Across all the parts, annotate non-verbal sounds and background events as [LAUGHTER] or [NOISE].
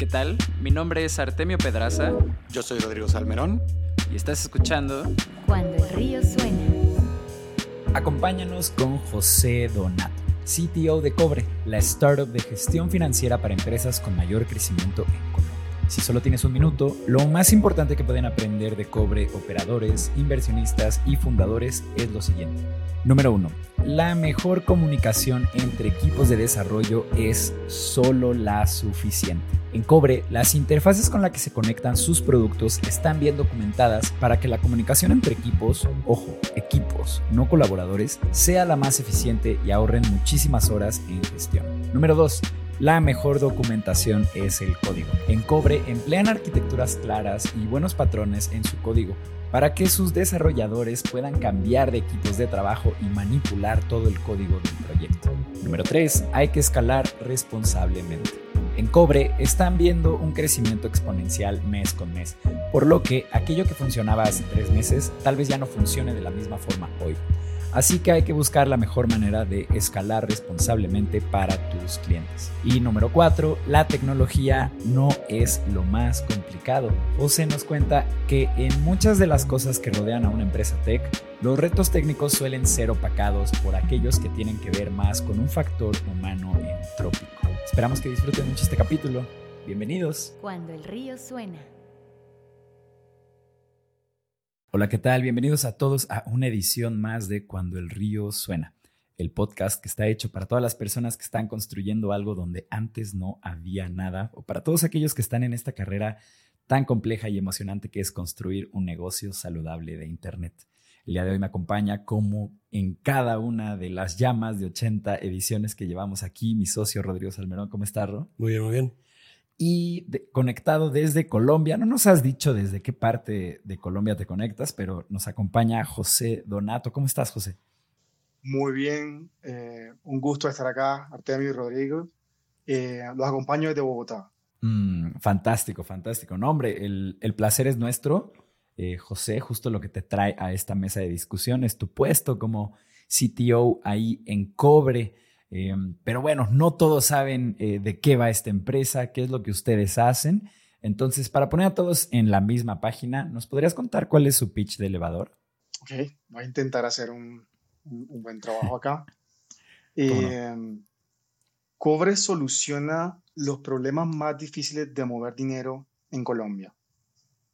¿Qué tal? Mi nombre es Artemio Pedraza. Yo soy Rodrigo Salmerón. Y estás escuchando Cuando el río suena. Acompáñanos con José Donato, CTO de Cobre, la startup de gestión financiera para empresas con mayor crecimiento en. Si solo tienes un minuto, lo más importante que pueden aprender de Cobre operadores, inversionistas y fundadores es lo siguiente. Número 1. La mejor comunicación entre equipos de desarrollo es solo la suficiente. En Cobre, las interfaces con las que se conectan sus productos están bien documentadas para que la comunicación entre equipos, ojo, equipos, no colaboradores, sea la más eficiente y ahorren muchísimas horas en gestión. Número 2 la mejor documentación es el código. En Cobre emplean arquitecturas claras y buenos patrones en su código para que sus desarrolladores puedan cambiar de equipos de trabajo y manipular todo el código del proyecto. Número 3. Hay que escalar responsablemente. En Cobre están viendo un crecimiento exponencial mes con mes, por lo que aquello que funcionaba hace tres meses tal vez ya no funcione de la misma forma hoy. Así que hay que buscar la mejor manera de escalar responsablemente para tus clientes. Y número 4, la tecnología no es lo más complicado. José nos cuenta que en muchas de las cosas que rodean a una empresa tech, los retos técnicos suelen ser opacados por aquellos que tienen que ver más con un factor humano entrópico. Esperamos que disfruten mucho este capítulo. Bienvenidos. Cuando el río suena. Hola, ¿qué tal? Bienvenidos a todos a una edición más de Cuando el río suena, el podcast que está hecho para todas las personas que están construyendo algo donde antes no había nada, o para todos aquellos que están en esta carrera tan compleja y emocionante que es construir un negocio saludable de Internet. El día de hoy me acompaña como en cada una de las llamas de 80 ediciones que llevamos aquí mi socio Rodrigo Salmerón. ¿Cómo estás, Ro? Muy bien, muy bien y conectado desde Colombia. No nos has dicho desde qué parte de Colombia te conectas, pero nos acompaña José Donato. ¿Cómo estás, José? Muy bien, eh, un gusto estar acá, Artemio y Rodrigo. Eh, los acompaño desde Bogotá. Mm, fantástico, fantástico. No, hombre, el, el placer es nuestro. Eh, José, justo lo que te trae a esta mesa de discusión es tu puesto como CTO ahí en Cobre. Em, pero bueno, no todos saben eh, de qué va esta empresa, qué es lo que ustedes hacen. Entonces, para poner a todos en la misma página, ¿nos podrías contar cuál es su pitch de elevador? Ok, voy a intentar hacer un, buen trabajo acá. [LAUGHS] Em, Cobre soluciona los problemas más difíciles de mover dinero en Colombia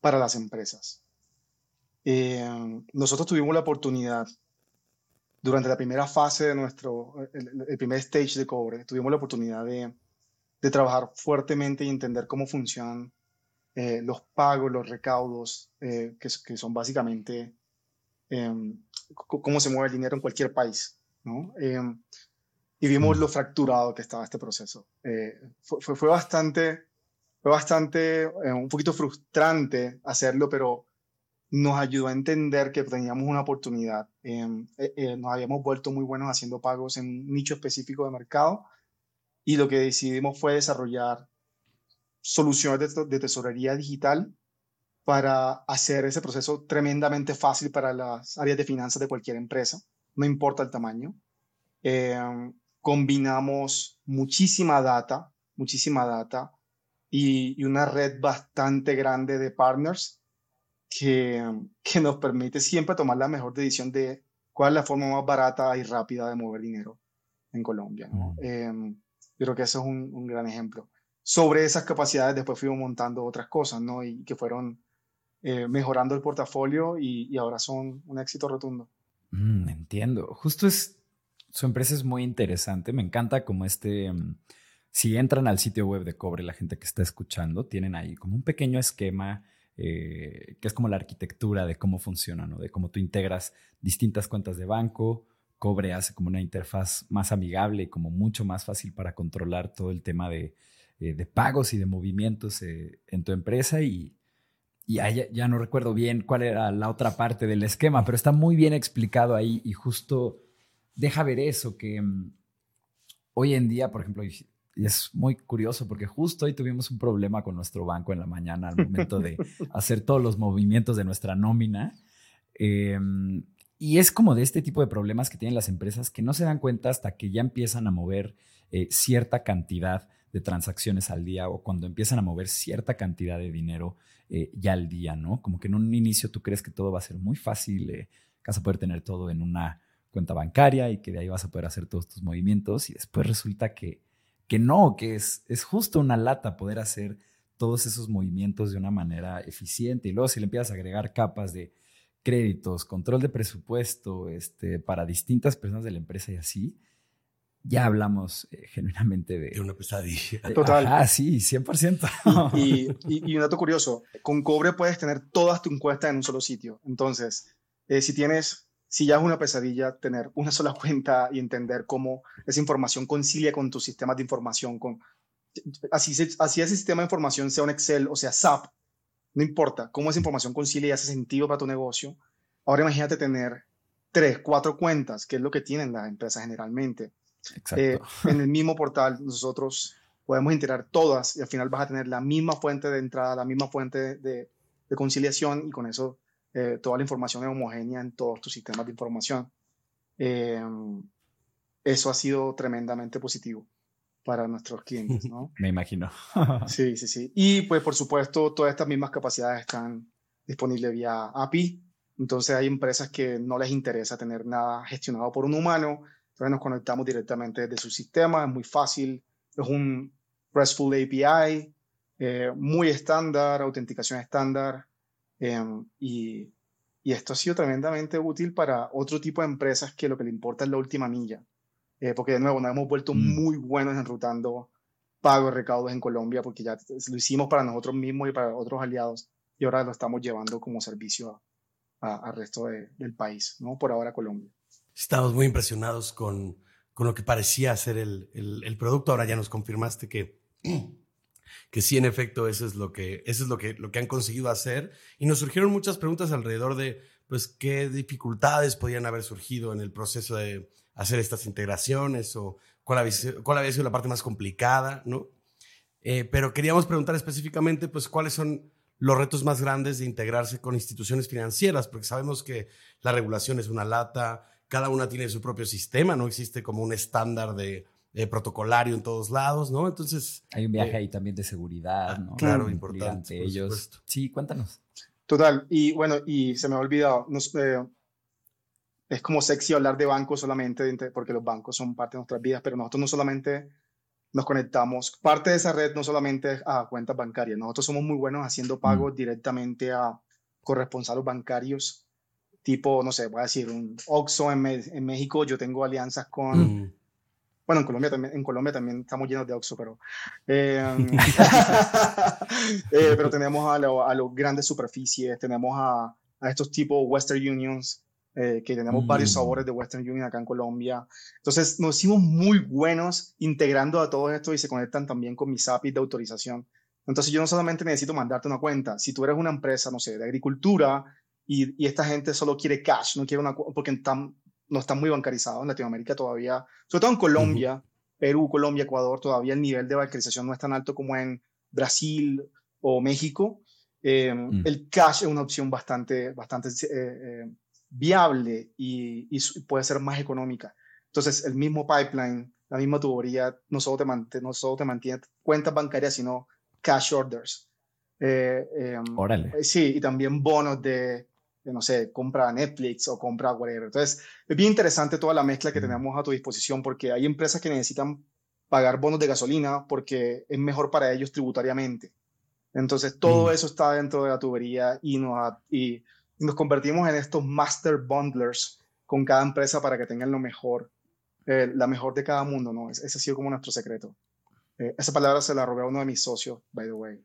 para las empresas. Em, nosotros tuvimos la oportunidad durante la primera fase de nuestro, el, primer stage de cobre, tuvimos la oportunidad de, de trabajar fuertemente y entender cómo funcionan eh, los pagos, los recaudos, eh, que, que, son básicamente em, cómo se mueve el dinero en cualquier país. ¿no? Em, y vimos mm. lo fracturado que estaba este proceso. Eh, fue, fue, bastante, fue bastante, un poquito frustrante hacerlo, pero nos ayudó a entender que teníamos una oportunidad. Em, eh, eh, nos habíamos vuelto muy buenos haciendo pagos en un nicho específico de mercado y lo que decidimos fue desarrollar soluciones de, tesorería digital para hacer ese proceso tremendamente fácil para las áreas de finanzas de cualquier empresa, no importa el tamaño. Em, combinamos muchísima data, muchísima data y, y una red bastante grande de partners que, que nos permite siempre tomar la mejor decisión de cuál es la forma más barata y rápida de mover dinero en Colombia. ¿no? Em, yo creo que eso es un, un, gran ejemplo. Sobre esas capacidades después fuimos montando otras cosas, ¿no? Y que fueron eh, mejorando el portafolio y, y, ahora son un éxito rotundo. Mm, entiendo. Justo es, su empresa es muy interesante. Me encanta como este, um, si entran al sitio web de Cobre, la gente que está escuchando, tienen ahí como un pequeño esquema eh, que es como la arquitectura de cómo funciona, ¿no? De cómo tú integras distintas cuentas de banco, Cobre hace como una interfaz más amigable y como mucho más fácil para controlar todo el tema de, eh, de pagos y de movimientos eh, en tu empresa y, y ya, ya, no recuerdo bien cuál era la otra parte del esquema, pero está muy bien explicado ahí y justo deja ver eso, que um, hoy en día, por ejemplo, y es muy curioso porque justo hoy tuvimos un problema con nuestro banco en la mañana al momento de [LAUGHS] hacer todos los movimientos de nuestra nómina. Em, y es como de este tipo de problemas que tienen las empresas que no se dan cuenta hasta que ya empiezan a mover eh, cierta cantidad de transacciones al día o cuando empiezan a mover cierta cantidad de dinero eh, ya al día, ¿no? Como que en un inicio tú crees que todo va a ser muy fácil, eh, que vas a poder tener todo en una cuenta bancaria y que de ahí vas a poder hacer todos tus movimientos y después resulta que, que no, que es, es justo una lata poder hacer todos esos movimientos de una manera eficiente y luego si le empiezas a agregar capas de créditos, control de presupuesto este, para distintas personas de la empresa y así, ya hablamos eh, genuinamente de... De una pesadilla. Total. Ah, sí, 100%. [LAUGHS] Y, [LAUGHS] y, y, un dato curioso, con Cobre puedes tener todas tus encuestas en un solo sitio. Entonces, eh, si tienes, si ya es una pesadilla tener una sola [LAUGHS] cuenta y entender cómo esa información concilia con tus sistemas de información, con, así, así ese sistema de información sea un Excel o sea SAP, no importa cómo esa información concilia y hace sentido para tu negocio. Ahora imagínate tener tres, cuatro cuentas, que es lo que tienen las empresas generalmente. Eh, [LAUGHS] en el mismo portal nosotros podemos integrar todas y al final vas a tener la misma fuente de entrada, la misma fuente de, de conciliación y con eso eh, toda la información es homogénea en todos tus sistemas de información. Eh, eso ha sido tremendamente positivo para nuestros clientes, ¿no? [LAUGHS] Me imagino. [LAUGHS] sí, sí, sí. Y pues por supuesto todas estas mismas capacidades están disponibles vía API. Entonces hay empresas que no les interesa tener nada gestionado por un humano. Entonces nos conectamos directamente desde su sistema. Es muy fácil. Es un RESTful API, eh, muy estándar, autenticación estándar. Eh, y, y esto ha sido tremendamente útil para otro tipo de empresas que lo que le importa es la última milla. Eh, porque de nuevo nos hemos vuelto mm. muy buenos enrutando pagos, recaudos en Colombia, porque ya lo hicimos para nosotros mismos y para otros aliados, y ahora lo estamos llevando como servicio al resto de, del país, ¿no? Por ahora Colombia. Estamos muy impresionados con, con lo que parecía ser el, el, el, producto. Ahora ya nos confirmaste que, que sí, en efecto, eso es, lo que, eso es lo, que, lo que han conseguido hacer. Y nos surgieron muchas preguntas alrededor de, pues, qué dificultades podían haber surgido en el proceso de hacer estas integraciones o cuál había, cuál había sido la parte más complicada, ¿no? Eh, pero queríamos preguntar específicamente, pues, cuáles son los retos más grandes de integrarse con instituciones financieras, porque sabemos que la regulación es una lata, cada una tiene su propio sistema, no existe como un estándar de, de protocolario en todos lados, ¿no? Entonces... Hay un viaje eh, ahí también de seguridad, ¿no? Claro, importante. ellos. Sí, cuéntanos. Total, y bueno, y se me ha olvidado, nos, eh, es como sexy hablar de bancos solamente, porque los bancos son parte de nuestras vidas, pero nosotros no solamente nos conectamos, parte de esa red no solamente a cuentas bancarias, nosotros somos muy buenos haciendo pagos mm. directamente a corresponsales bancarios, tipo, no sé, voy a decir, un Oxxo en, en México, yo tengo alianzas con... Mm. Bueno, en Colombia también, en Colombia también estamos llenos de Oxxo, pero, [LAUGHS] eh, eh, pero tenemos a, lo, a, los grandes superficies, tenemos a, a estos tipos Western Unions, eh, que tenemos mm. varios sabores de Western Union acá en Colombia. Entonces nos hicimos muy buenos integrando a todo esto y se conectan también con mis APIs de autorización. Entonces yo no solamente necesito mandarte una cuenta, si tú eres una empresa, no sé, de agricultura y, y esta gente solo quiere cash, no quiere una porque están, no están muy bancarizados en Latinoamérica todavía, sobre todo en Colombia, Perú, Colombia, Ecuador, todavía el nivel de bancarización no es tan alto como en Brasil o México. Eh, mm. El cash es una opción bastante, bastante eh, eh viable y, y, puede ser más económica. Entonces, el mismo pipeline, la misma tubería, no solo te, mantiene, no solo te mantiene cuentas bancarias, sino cash orders. Eh, Órale. Sí, y también bonos de, no sé, compra Netflix o compra whatever. Entonces, es bien interesante toda la mezcla que tenemos a tu disposición porque hay empresas que necesitan pagar bonos de gasolina porque es mejor para ellos tributariamente. Entonces, todo mm. eso está dentro de la tubería y, no, y nos convertimos en estos master bundlers con cada empresa para que tengan lo mejor, eh, la mejor de cada mundo, ¿no? Ese, ha sido como nuestro secreto. Eh, esa palabra se la robé a uno de mis socios, by the way.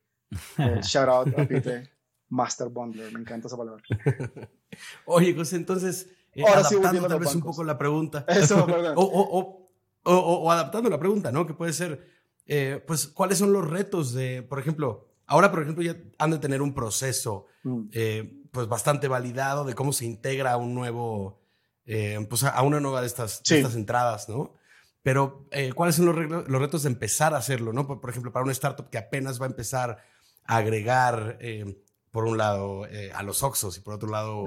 Eh, [LAUGHS] shout out a Peter, master bundler, me encanta esa palabra. [LAUGHS] Oye, José, entonces, Ahora adaptando tal vez un poco la pregunta. [LAUGHS] Eso, o, o, o, o, adaptando la pregunta, ¿no? Que puede ser, pues, ¿cuáles son los retos de, por ejemplo, ahora, por ejemplo, ya han de tener un proceso mm pues bastante validado de cómo se integra a un nuevo, eh, pues a una nueva de estas, estas entradas, ¿no? Pero, eh, ¿cuáles son los, los, retos de empezar a hacerlo, no? Por, ejemplo, para una startup que apenas va a empezar a agregar, eh, por un lado, a los Oxos y por otro lado,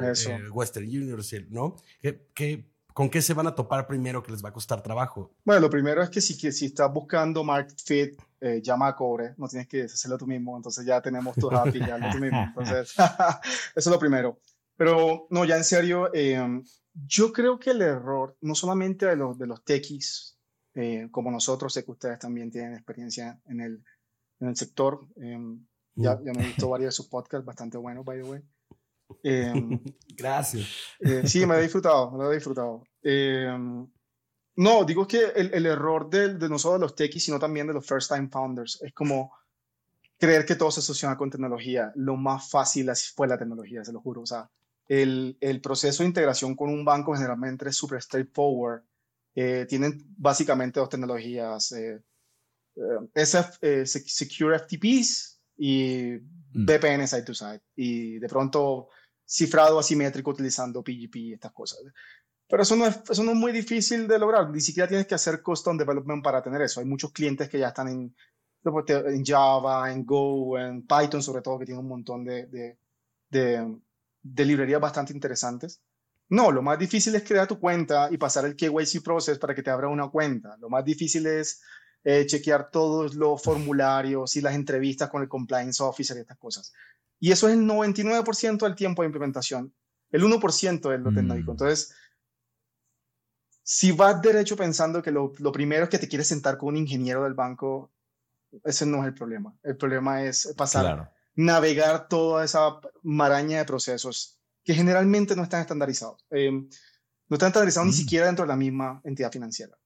Western Union, ¿no? ¿Qué, qué, ¿con qué se van a topar primero que les va a costar trabajo? Bueno, lo primero es que si, si estás buscando market fit, eh, llama a Cobre, no tienes que hacerlo tú mismo, entonces ya tenemos tu happy, ya lo tú mismo. [LAUGHS] Entonces, [LAUGHS] eso es lo primero. Pero no, ya en serio, em, yo creo que el error, no solamente de los, de los techies, eh, como nosotros, sé que ustedes también tienen experiencia en el, en el sector. Ya, mm. ya, me he visto varios de sus podcasts, bastante buenos, by the way. Em, [LAUGHS] Gracias. Eh, sí, me he disfrutado, me lo he disfrutado. no, digo que el, el error de, de no solo de los techies, sino también de los first time founders, es como creer que todo se asociona con tecnología. Lo más fácil así fue la tecnología, se lo juro. O sea, el, el, proceso de integración con un banco generalmente es súper straightforward. Eh, tienen básicamente dos tecnologías, eh, eh SF, eh, Secure FTPs y mm. VPN side to side. Y de pronto cifrado asimétrico utilizando PGP y estas cosas. Pero eso no, es, eso no es muy difícil de lograr. Ni siquiera tienes que hacer custom development para tener eso. Hay muchos clientes que ya están en, en Java, en Go, en Python sobre todo, que tienen un montón de, de, de de librerías bastante interesantes. No, lo más difícil es crear tu cuenta y pasar el KYC process para que te abra una cuenta. Lo más difícil es eh, chequear todos los formularios y las entrevistas con el compliance officer y estas cosas. Y eso es el 99% del tiempo de implementación. El 1% es lo tecnológico. Mm. Entonces, si vas derecho pensando que lo, lo, primero es que te quieres sentar con un ingeniero del banco, ese no es el problema. El problema es pasar navegar toda esa maraña de procesos que generalmente no están estandarizados. Eh, no están estandarizados ni mm. siquiera dentro de la misma entidad financiera.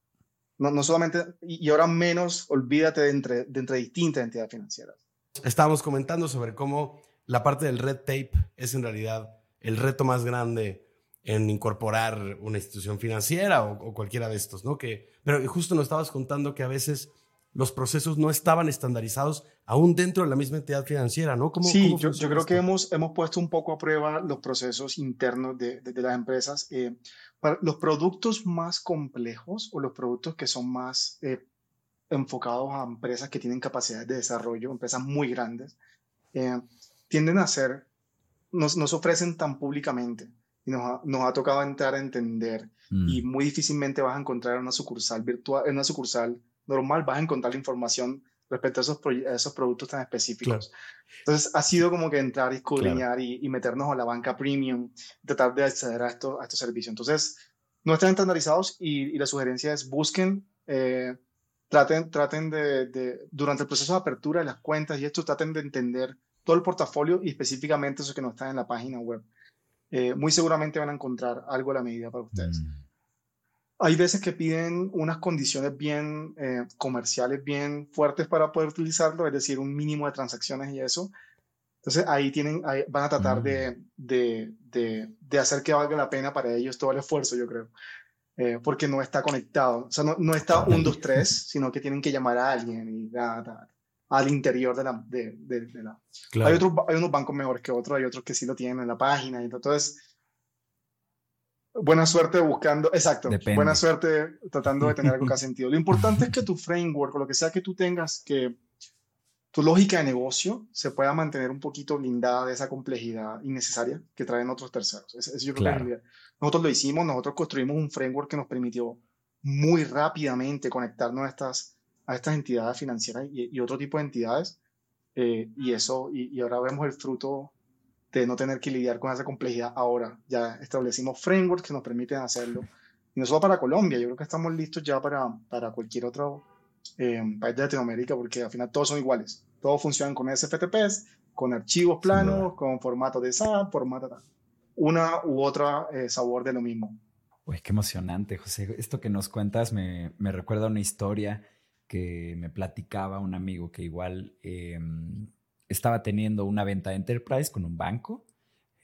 No, no solamente, y ahora menos, olvídate de entre, de entre distintas entidades financieras. Estábamos comentando sobre cómo la parte del red tape es en realidad el reto más grande en incorporar una institución financiera o, cualquiera de estos, ¿no? Que, pero justo nos estabas contando que a veces los procesos no estaban estandarizados aún dentro de la misma entidad financiera, ¿no? ¿Cómo, sí, yo, creo que hemos, hemos puesto un poco a prueba los procesos internos de, de, las empresas. Eh, para los productos más complejos o los productos que son más eh, enfocados a empresas que tienen capacidades de desarrollo, empresas muy grandes, eh, tienden a ser, nos, nos ofrecen tan públicamente y nos ha, nos ha tocado entrar a entender mm. y muy difícilmente vas a encontrar una sucursal virtual, una sucursal normal vas a encontrar la información respecto a esos, esos productos tan específicos. Entonces, ha sido como que entrar y escudriñar y, meternos a la banca premium, tratar de acceder a, esto, a estos servicios. Entonces, no están estandarizados y, la sugerencia es busquen, eh, traten, traten de, durante el proceso de apertura de las cuentas y esto, traten de entender todo el portafolio y específicamente eso que no está en la página web. Eh, muy seguramente van a encontrar algo a la medida para ustedes. Mm hay veces que piden unas condiciones bien eh, comerciales, bien fuertes para poder utilizarlo, es decir, un mínimo de transacciones y eso. Entonces ahí, tienen, van a tratar de, mm. de, de, de, hacer que valga la pena para ellos todo el esfuerzo, yo creo, eh, porque no está conectado. O sea, no, no está un, dos, tres, sino que tienen que llamar a alguien y al interior de la... De, de la. Hay, otros, hay unos bancos mejores que otros, hay otros que sí lo tienen en la página. Y entonces buena suerte buscando, exacto, buena suerte tratando de tener algo que haga [LAUGHS] sentido. Lo importante es que tu framework o lo que sea que tú tengas, que tu lógica de negocio se pueda mantener un poquito blindada de esa complejidad innecesaria que traen otros terceros. Eso, yo creo que nosotros lo hicimos, nosotros construimos un framework que nos permitió muy rápidamente conectarnos a estas, a estas entidades financieras y, otro tipo de entidades. Eh, y eso, y, y ahora vemos el fruto de no tener que lidiar con esa complejidad ahora. Ya establecimos frameworks que nos permiten hacerlo. Y no solo para Colombia, yo creo que estamos listos ya para, para cualquier otro eh, país de Latinoamérica, porque al final todos son iguales. Todos funcionan con SFTPs, con archivos planos, con formatos de SAP, formato una u otra eh, sabor de lo mismo. Uy, qué emocionante, José. Esto que nos cuentas me, me recuerda una historia que me platicaba un amigo que igual eh, estaba teniendo una venta de enterprise con un banco.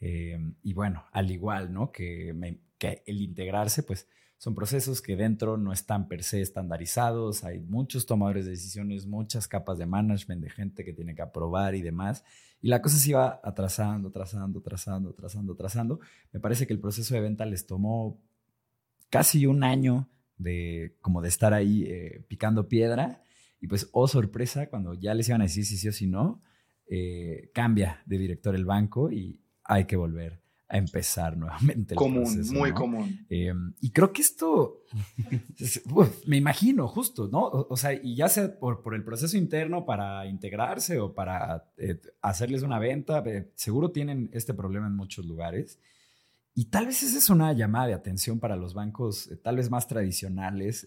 Eh, y bueno, al igual, ¿no? Que, que, el integrarse, pues son procesos que dentro no están per se estandarizados, hay muchos tomadores de decisiones, muchas capas de management de gente que tiene que aprobar y demás. Y la cosa se iba atrasando, atrasando, atrasando, atrasando, atrasando. Me parece que el proceso de venta les tomó casi un año de como de estar ahí eh, picando piedra. Y pues, oh sorpresa, cuando ya les iban a decir si sí o si no, eh, cambia de director el banco y hay que volver a empezar [LAUGHS] nuevamente. El común, muy común. Em, y creo que esto, me imagino, justo, ¿no? O, sea, y ya sea por, por, el proceso interno para integrarse o para eh, hacerles una venta, eh, seguro tienen este problema en muchos lugares. Y tal vez esa es una llamada de atención para los bancos, eh, tal vez más tradicionales,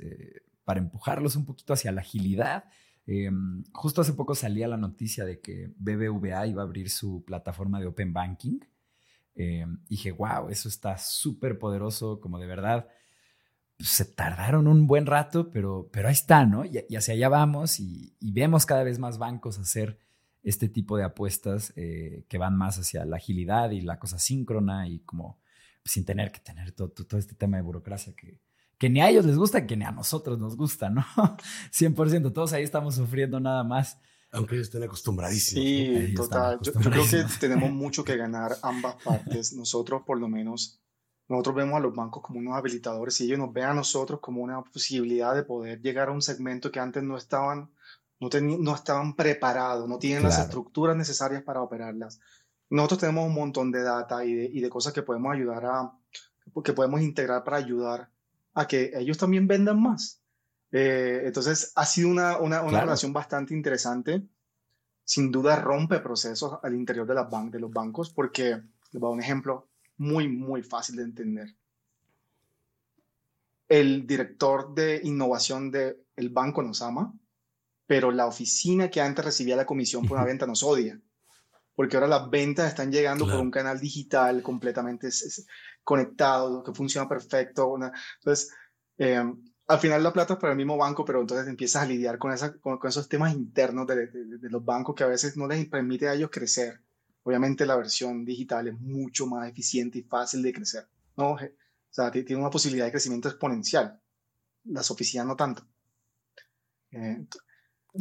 para empujarlos un poquito hacia la agilidad. Em, justo hace poco salía la noticia de que BBVA iba a abrir su plataforma de Open Banking. Eh, dije, wow, eso está súper poderoso, como de verdad. Pues, se tardaron un buen rato, pero, pero ahí está, ¿no? Y, hacia allá vamos y, vemos cada vez más bancos hacer este tipo de apuestas eh, que van más hacia la agilidad y la cosa síncrona y como sin tener que tener todo, todo, este tema de burocracia que, que ni a ellos les gusta, que ni a nosotros nos gusta, ¿no? [LAUGHS] 100%, todos ahí estamos sufriendo nada más. Aunque ellos estén acostumbradísimos. Sí, total. Yo, creo que tenemos [LAUGHS] mucho que ganar ambas partes. Nosotros, por lo menos, nosotros vemos a los bancos como unos habilitadores y ellos nos ven a nosotros como una posibilidad de poder llegar a un segmento que antes no estaban, no, no estaban preparados, no tienen las estructuras necesarias para operarlas. Nosotros tenemos un montón de data y de, y de cosas que podemos ayudar a, que podemos integrar para ayudar a que ellos también vendan más. Eh, entonces, ha sido una, una, una relación bastante interesante. Sin duda rompe procesos al interior de, las de los bancos porque, les voy a un ejemplo muy, muy fácil de entender. El director de innovación del el banco nos ama, pero la oficina que antes recibía la comisión por una venta nos odia porque ahora las ventas están llegando por un canal digital completamente conectado, que funciona perfecto. entonces, eh, al final la plata es para el mismo banco, pero entonces empiezas a lidiar con, esa, con, esos temas internos de, de, los bancos que a veces no les permite a ellos crecer. Obviamente la versión digital es mucho más eficiente y fácil de crecer. ¿no? O sea, tiene una posibilidad de crecimiento exponencial. Las oficinas no tanto. Eh,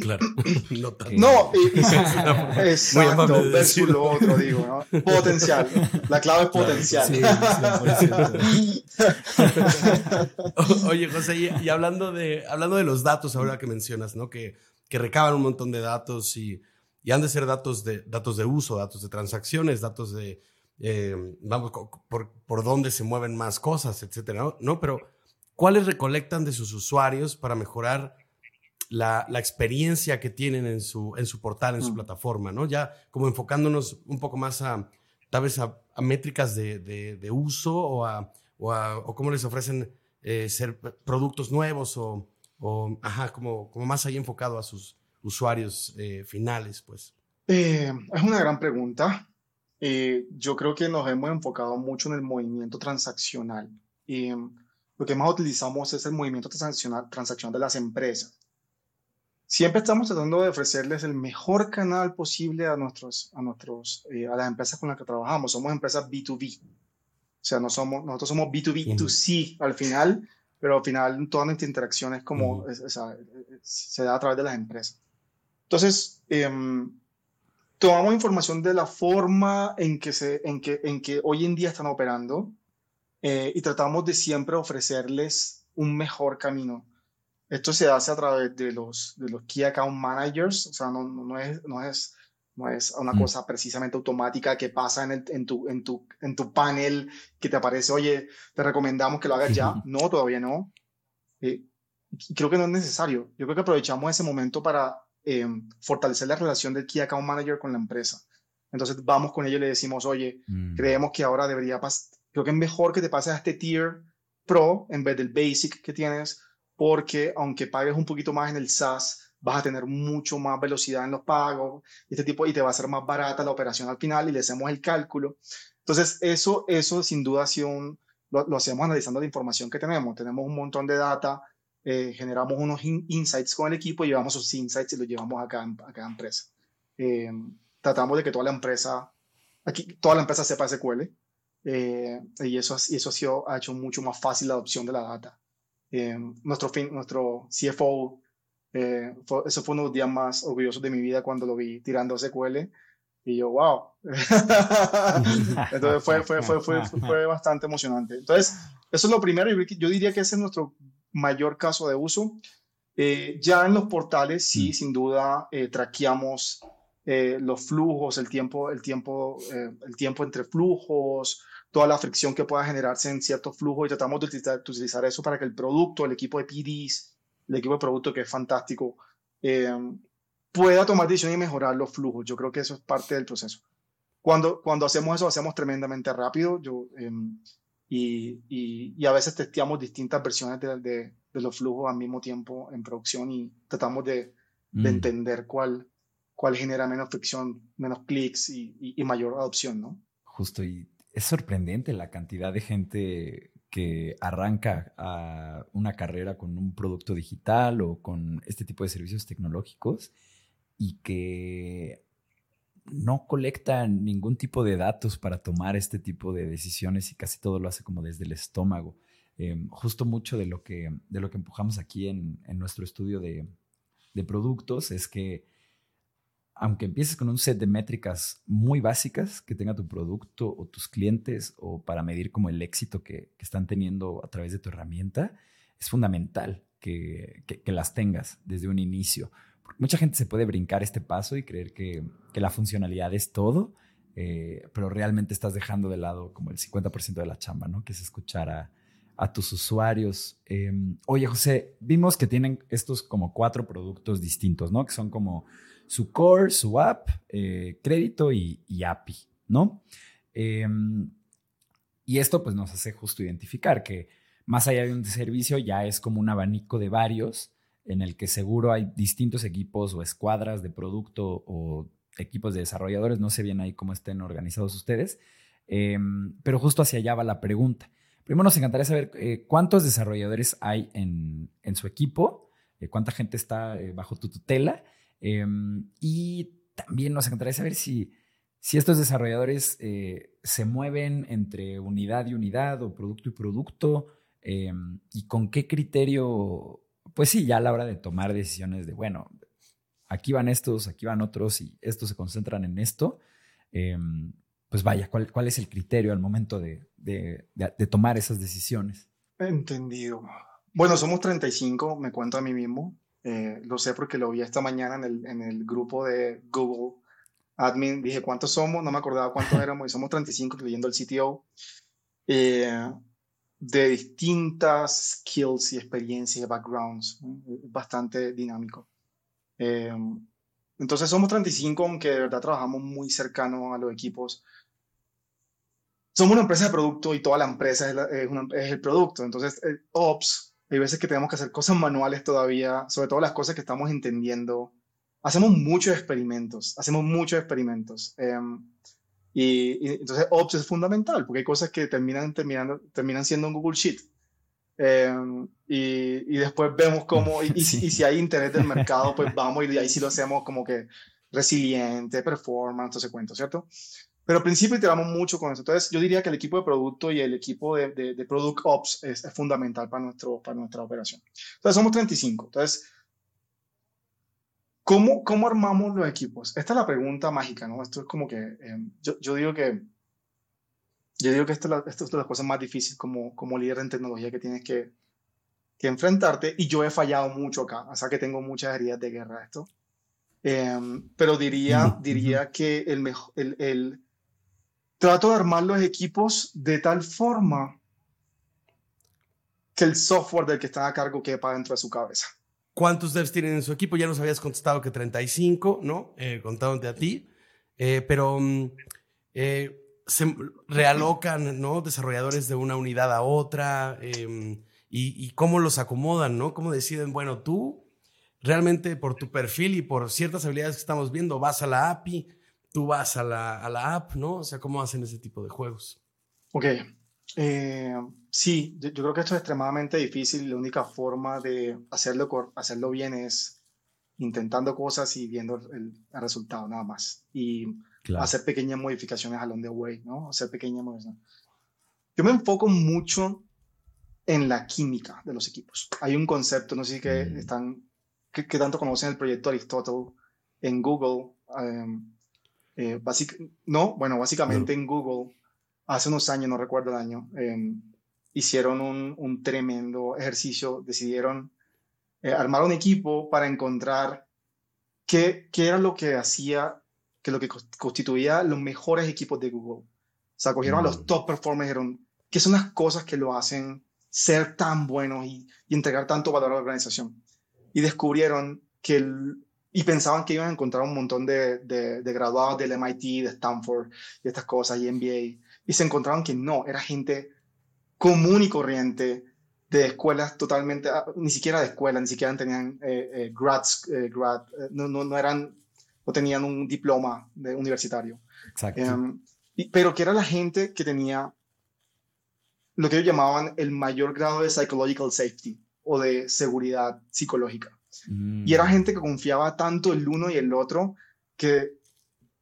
claro, [COUGHS] no tanto. No, [LAUGHS] [LAUGHS] exacto, versus lo otro, digo, ¿no? Potencial. La clave es potencial. Sí, [LAUGHS] Oye, José, y, hablando, de, hablando de los datos ahora que mencionas, ¿no? Que, que recaban un montón de datos y, y, han de ser datos de, datos de uso, datos de transacciones, datos de, eh, vamos, por, por dónde se mueven más cosas, etcétera, ¿no? Pero, ¿cuáles recolectan de sus usuarios para mejorar la, la, experiencia que tienen en su, en su portal, en su mm. plataforma, ¿no? Ya como enfocándonos un poco más a, tal vez a, métricas de, de, uso o a, o, a, o cómo les ofrecen eh, ser productos nuevos o, o, ajá, como, como más ahí enfocado a sus usuarios eh, finales, pues. Eh, es una gran pregunta. yo creo que nos hemos enfocado mucho en el movimiento transaccional. Y lo que más utilizamos es el movimiento transaccional, transaccional de las empresas siempre estamos tratando de ofrecerles el mejor canal posible a, nuestros, a, nuestros, eh, a las empresas con las que trabajamos. Somos empresas B2B. O sea, no somos, nosotros somos B2B2C al final, pero al final toda nuestra interacción es como, se da a través de las empresas. Entonces, em, tomamos información de la forma en que, se, en que, en que hoy en día están operando eh, y tratamos de siempre ofrecerles un mejor camino esto se hace a través de los, de los Key Account Managers, o sea, no, no, es, no, es, no es una mm. cosa precisamente automática que pasa en, el, en, tu, en, tu, en tu panel que te aparece, oye, te recomendamos que lo hagas ya. [LAUGHS] No, todavía no. Eh, creo que no es necesario. Yo creo que aprovechamos ese momento para em, fortalecer la relación del Key Account Manager con la empresa. Entonces vamos con ellos y le decimos, oye, mm. creemos que ahora debería pasar, creo que es mejor que te pases a este tier pro en vez del basic que tienes porque aunque pagues un poquito más en el SaaS, vas a tener mucho más velocidad en los pagos, y este tipo, y te va a ser más barata la operación al final y le hacemos el cálculo. Entonces, eso, eso sin duda ha sido un, lo, hacemos analizando la información que tenemos. Tenemos un montón de data, eh, generamos unos insights con el equipo y llevamos esos insights y los llevamos a cada, a cada empresa. Eh, tratamos de que toda la empresa, aquí, toda la empresa sepa SQL, eh, y eso, eso ha, sido, ha hecho mucho más fácil la adopción de la data. Eh, nuestro, fin, nuestro CFO, eh, eso fue uno de los días más orgullosos de mi vida cuando lo vi tirando SQL. Y yo, wow. [LAUGHS] Entonces fue, fue, fue, fue, fue bastante emocionante. Entonces, eso es lo primero. Yo diría que ese es nuestro mayor caso de uso. Eh, ya en los portales, sí, mm. sin duda, traqueamos los flujos, el tiempo, el tiempo, el tiempo entre flujos, toda la fricción que pueda generarse en ciertos flujos y tratamos de utilizar, de utilizar eso para que el producto, el equipo de PDs, el equipo de producto que es fantástico, eh, pueda tomar decisiones y mejorar los flujos. Yo creo que eso es parte del proceso. Cuando, cuando hacemos eso, hacemos tremendamente rápido yo, em, y, y, a veces testeamos distintas versiones de, de, los flujos al mismo tiempo en producción y tratamos de, de mm. entender cuál, cuál genera menos fricción, menos clics y, y, mayor adopción, ¿no? Justo, y es sorprendente la cantidad de gente que arranca a una carrera con un producto digital o con este tipo de servicios tecnológicos y que no colecta ningún tipo de datos para tomar este tipo de decisiones y casi todo lo hace como desde el estómago. Em, justo mucho de lo que, de lo que empujamos aquí en, nuestro estudio de, productos es que aunque empieces con un set de métricas muy básicas que tenga tu producto o tus clientes o para medir como el éxito que, están teniendo a través de tu herramienta, es fundamental que las tengas desde un inicio mucha gente se puede brincar este paso y creer que, la funcionalidad es todo, eh, pero realmente estás dejando de lado como el 50% de la chamba, ¿no? Que es escuchar a, tus usuarios. Em, oye, José, vimos que tienen estos como cuatro productos distintos, ¿no? Que son como su core, su app, eh, crédito y, API, ¿no? Em, y esto pues nos hace justo identificar que más allá de un servicio ya es como un abanico de varios en el que seguro hay distintos equipos o escuadras de producto o equipos de desarrolladores, no sé bien ahí cómo estén organizados ustedes, em, pero justo hacia allá va la pregunta. Primero nos encantaría saber eh, cuántos desarrolladores hay en, su equipo, eh, cuánta gente está bajo tu tutela em, y también nos encantaría saber si, si estos desarrolladores se mueven entre unidad y unidad o producto y producto em, y con qué criterio pues sí, ya a la hora de tomar decisiones de, bueno, aquí van estos, aquí van otros y estos se concentran en esto, em, pues vaya, ¿cuál, ¿cuál, es el criterio al momento de, de, tomar esas decisiones? Entendido. Bueno, somos 35, me cuento a mí mismo. Eh, lo sé porque lo vi esta mañana en el, en el grupo de Google Admin. Dije, ¿cuántos somos? No me acordaba cuántos [LAUGHS] éramos y somos 35, incluyendo el CTO. Eh, de distintas skills y experiencias y backgrounds. Bastante dinámico. Eh, entonces somos 35, aunque de verdad trabajamos muy cercano a los equipos. Somos una empresa de producto y toda la empresa es, el producto. Entonces, el Ops, hay veces que tenemos que hacer cosas manuales todavía, sobre todo las cosas que estamos entendiendo. Hacemos muchos experimentos, hacemos muchos experimentos. Eh, y, entonces Ops es fundamental, porque hay cosas que terminan, terminando, terminan siendo un Google Sheet. Em, y, y, después vemos cómo, y, y, [LAUGHS] si hay interés del mercado, pues vamos y ahí sí lo hacemos como que resiliente, performance, todo ese cuento, ¿cierto? Pero al principio iteramos mucho con eso. Entonces, yo diría que el equipo de producto y el equipo de, de, de Product Ops es, es, fundamental para, nuestro, para nuestra operación. Entonces, somos 35. Entonces, ¿Cómo, ¿Cómo armamos los equipos? Esta es la pregunta mágica, ¿no? Esto es como que, em, yo, yo, digo que, yo digo que esto, esto, es de las cosas más difíciles como, como líder en tecnología que tienes que, que enfrentarte y yo he fallado mucho acá, o sea que tengo muchas heridas de guerra esto. Em, pero diría, diría que el, mejor, el, el, trato de armar los equipos de tal forma que el software del que está a cargo quepa dentro de su cabeza. ¿Cuántos devs tienen en su equipo? Ya nos habías contestado que 35, ¿no? Eh, contándote a ti. Eh, pero mm, eh, se realocan, ¿no? Desarrolladores de una unidad a otra. Em, y, cómo los acomodan, ¿no? Cómo deciden, bueno, tú realmente por tu perfil y por ciertas habilidades que estamos viendo, vas a la API, tú vas a la, a la app, ¿no? O sea, ¿cómo hacen ese tipo de juegos? Ok, eh, sí, yo, creo que esto es extremadamente difícil. La única forma de hacerlo, hacerlo bien es intentando cosas y viendo el, resultado nada más. Y hacer pequeñas modificaciones along the way, ¿no? Hacer pequeñas modificaciones. Yo me enfoco mucho en la química de los equipos. Hay un concepto, no sé si que mm. están, que, tanto conocen el proyecto Aristotle en Google. Em, eh, no, bueno, básicamente en Google hace unos años, no recuerdo el año, em, hicieron un, un, tremendo ejercicio, decidieron eh, armar un equipo para encontrar qué, qué, era lo que hacía, que lo que constituía los mejores equipos de Google. sea, cogieron a los Mm. top performers y dijeron, ¿qué son las cosas que lo hacen ser tan buenos y, y entregar tanto valor a la organización? Y descubrieron que, el- y pensaban que iban a encontrar un montón de, de, de graduados del MIT, de Stanford y estas cosas, y MBA, y se encontraron que no, era gente común y corriente de escuelas totalmente, ah, ni siquiera de escuela, ni siquiera tenían eh, eh, grads, eh, grad, eh, no, no, no eran, no tenían un diploma de universitario. Exacto. Em, y- pero que era la gente que tenía lo que ellos llamaban el mayor grado de psychological safety o de seguridad psicológica. Mm. Y era gente que confiaba tanto el uno y el otro que,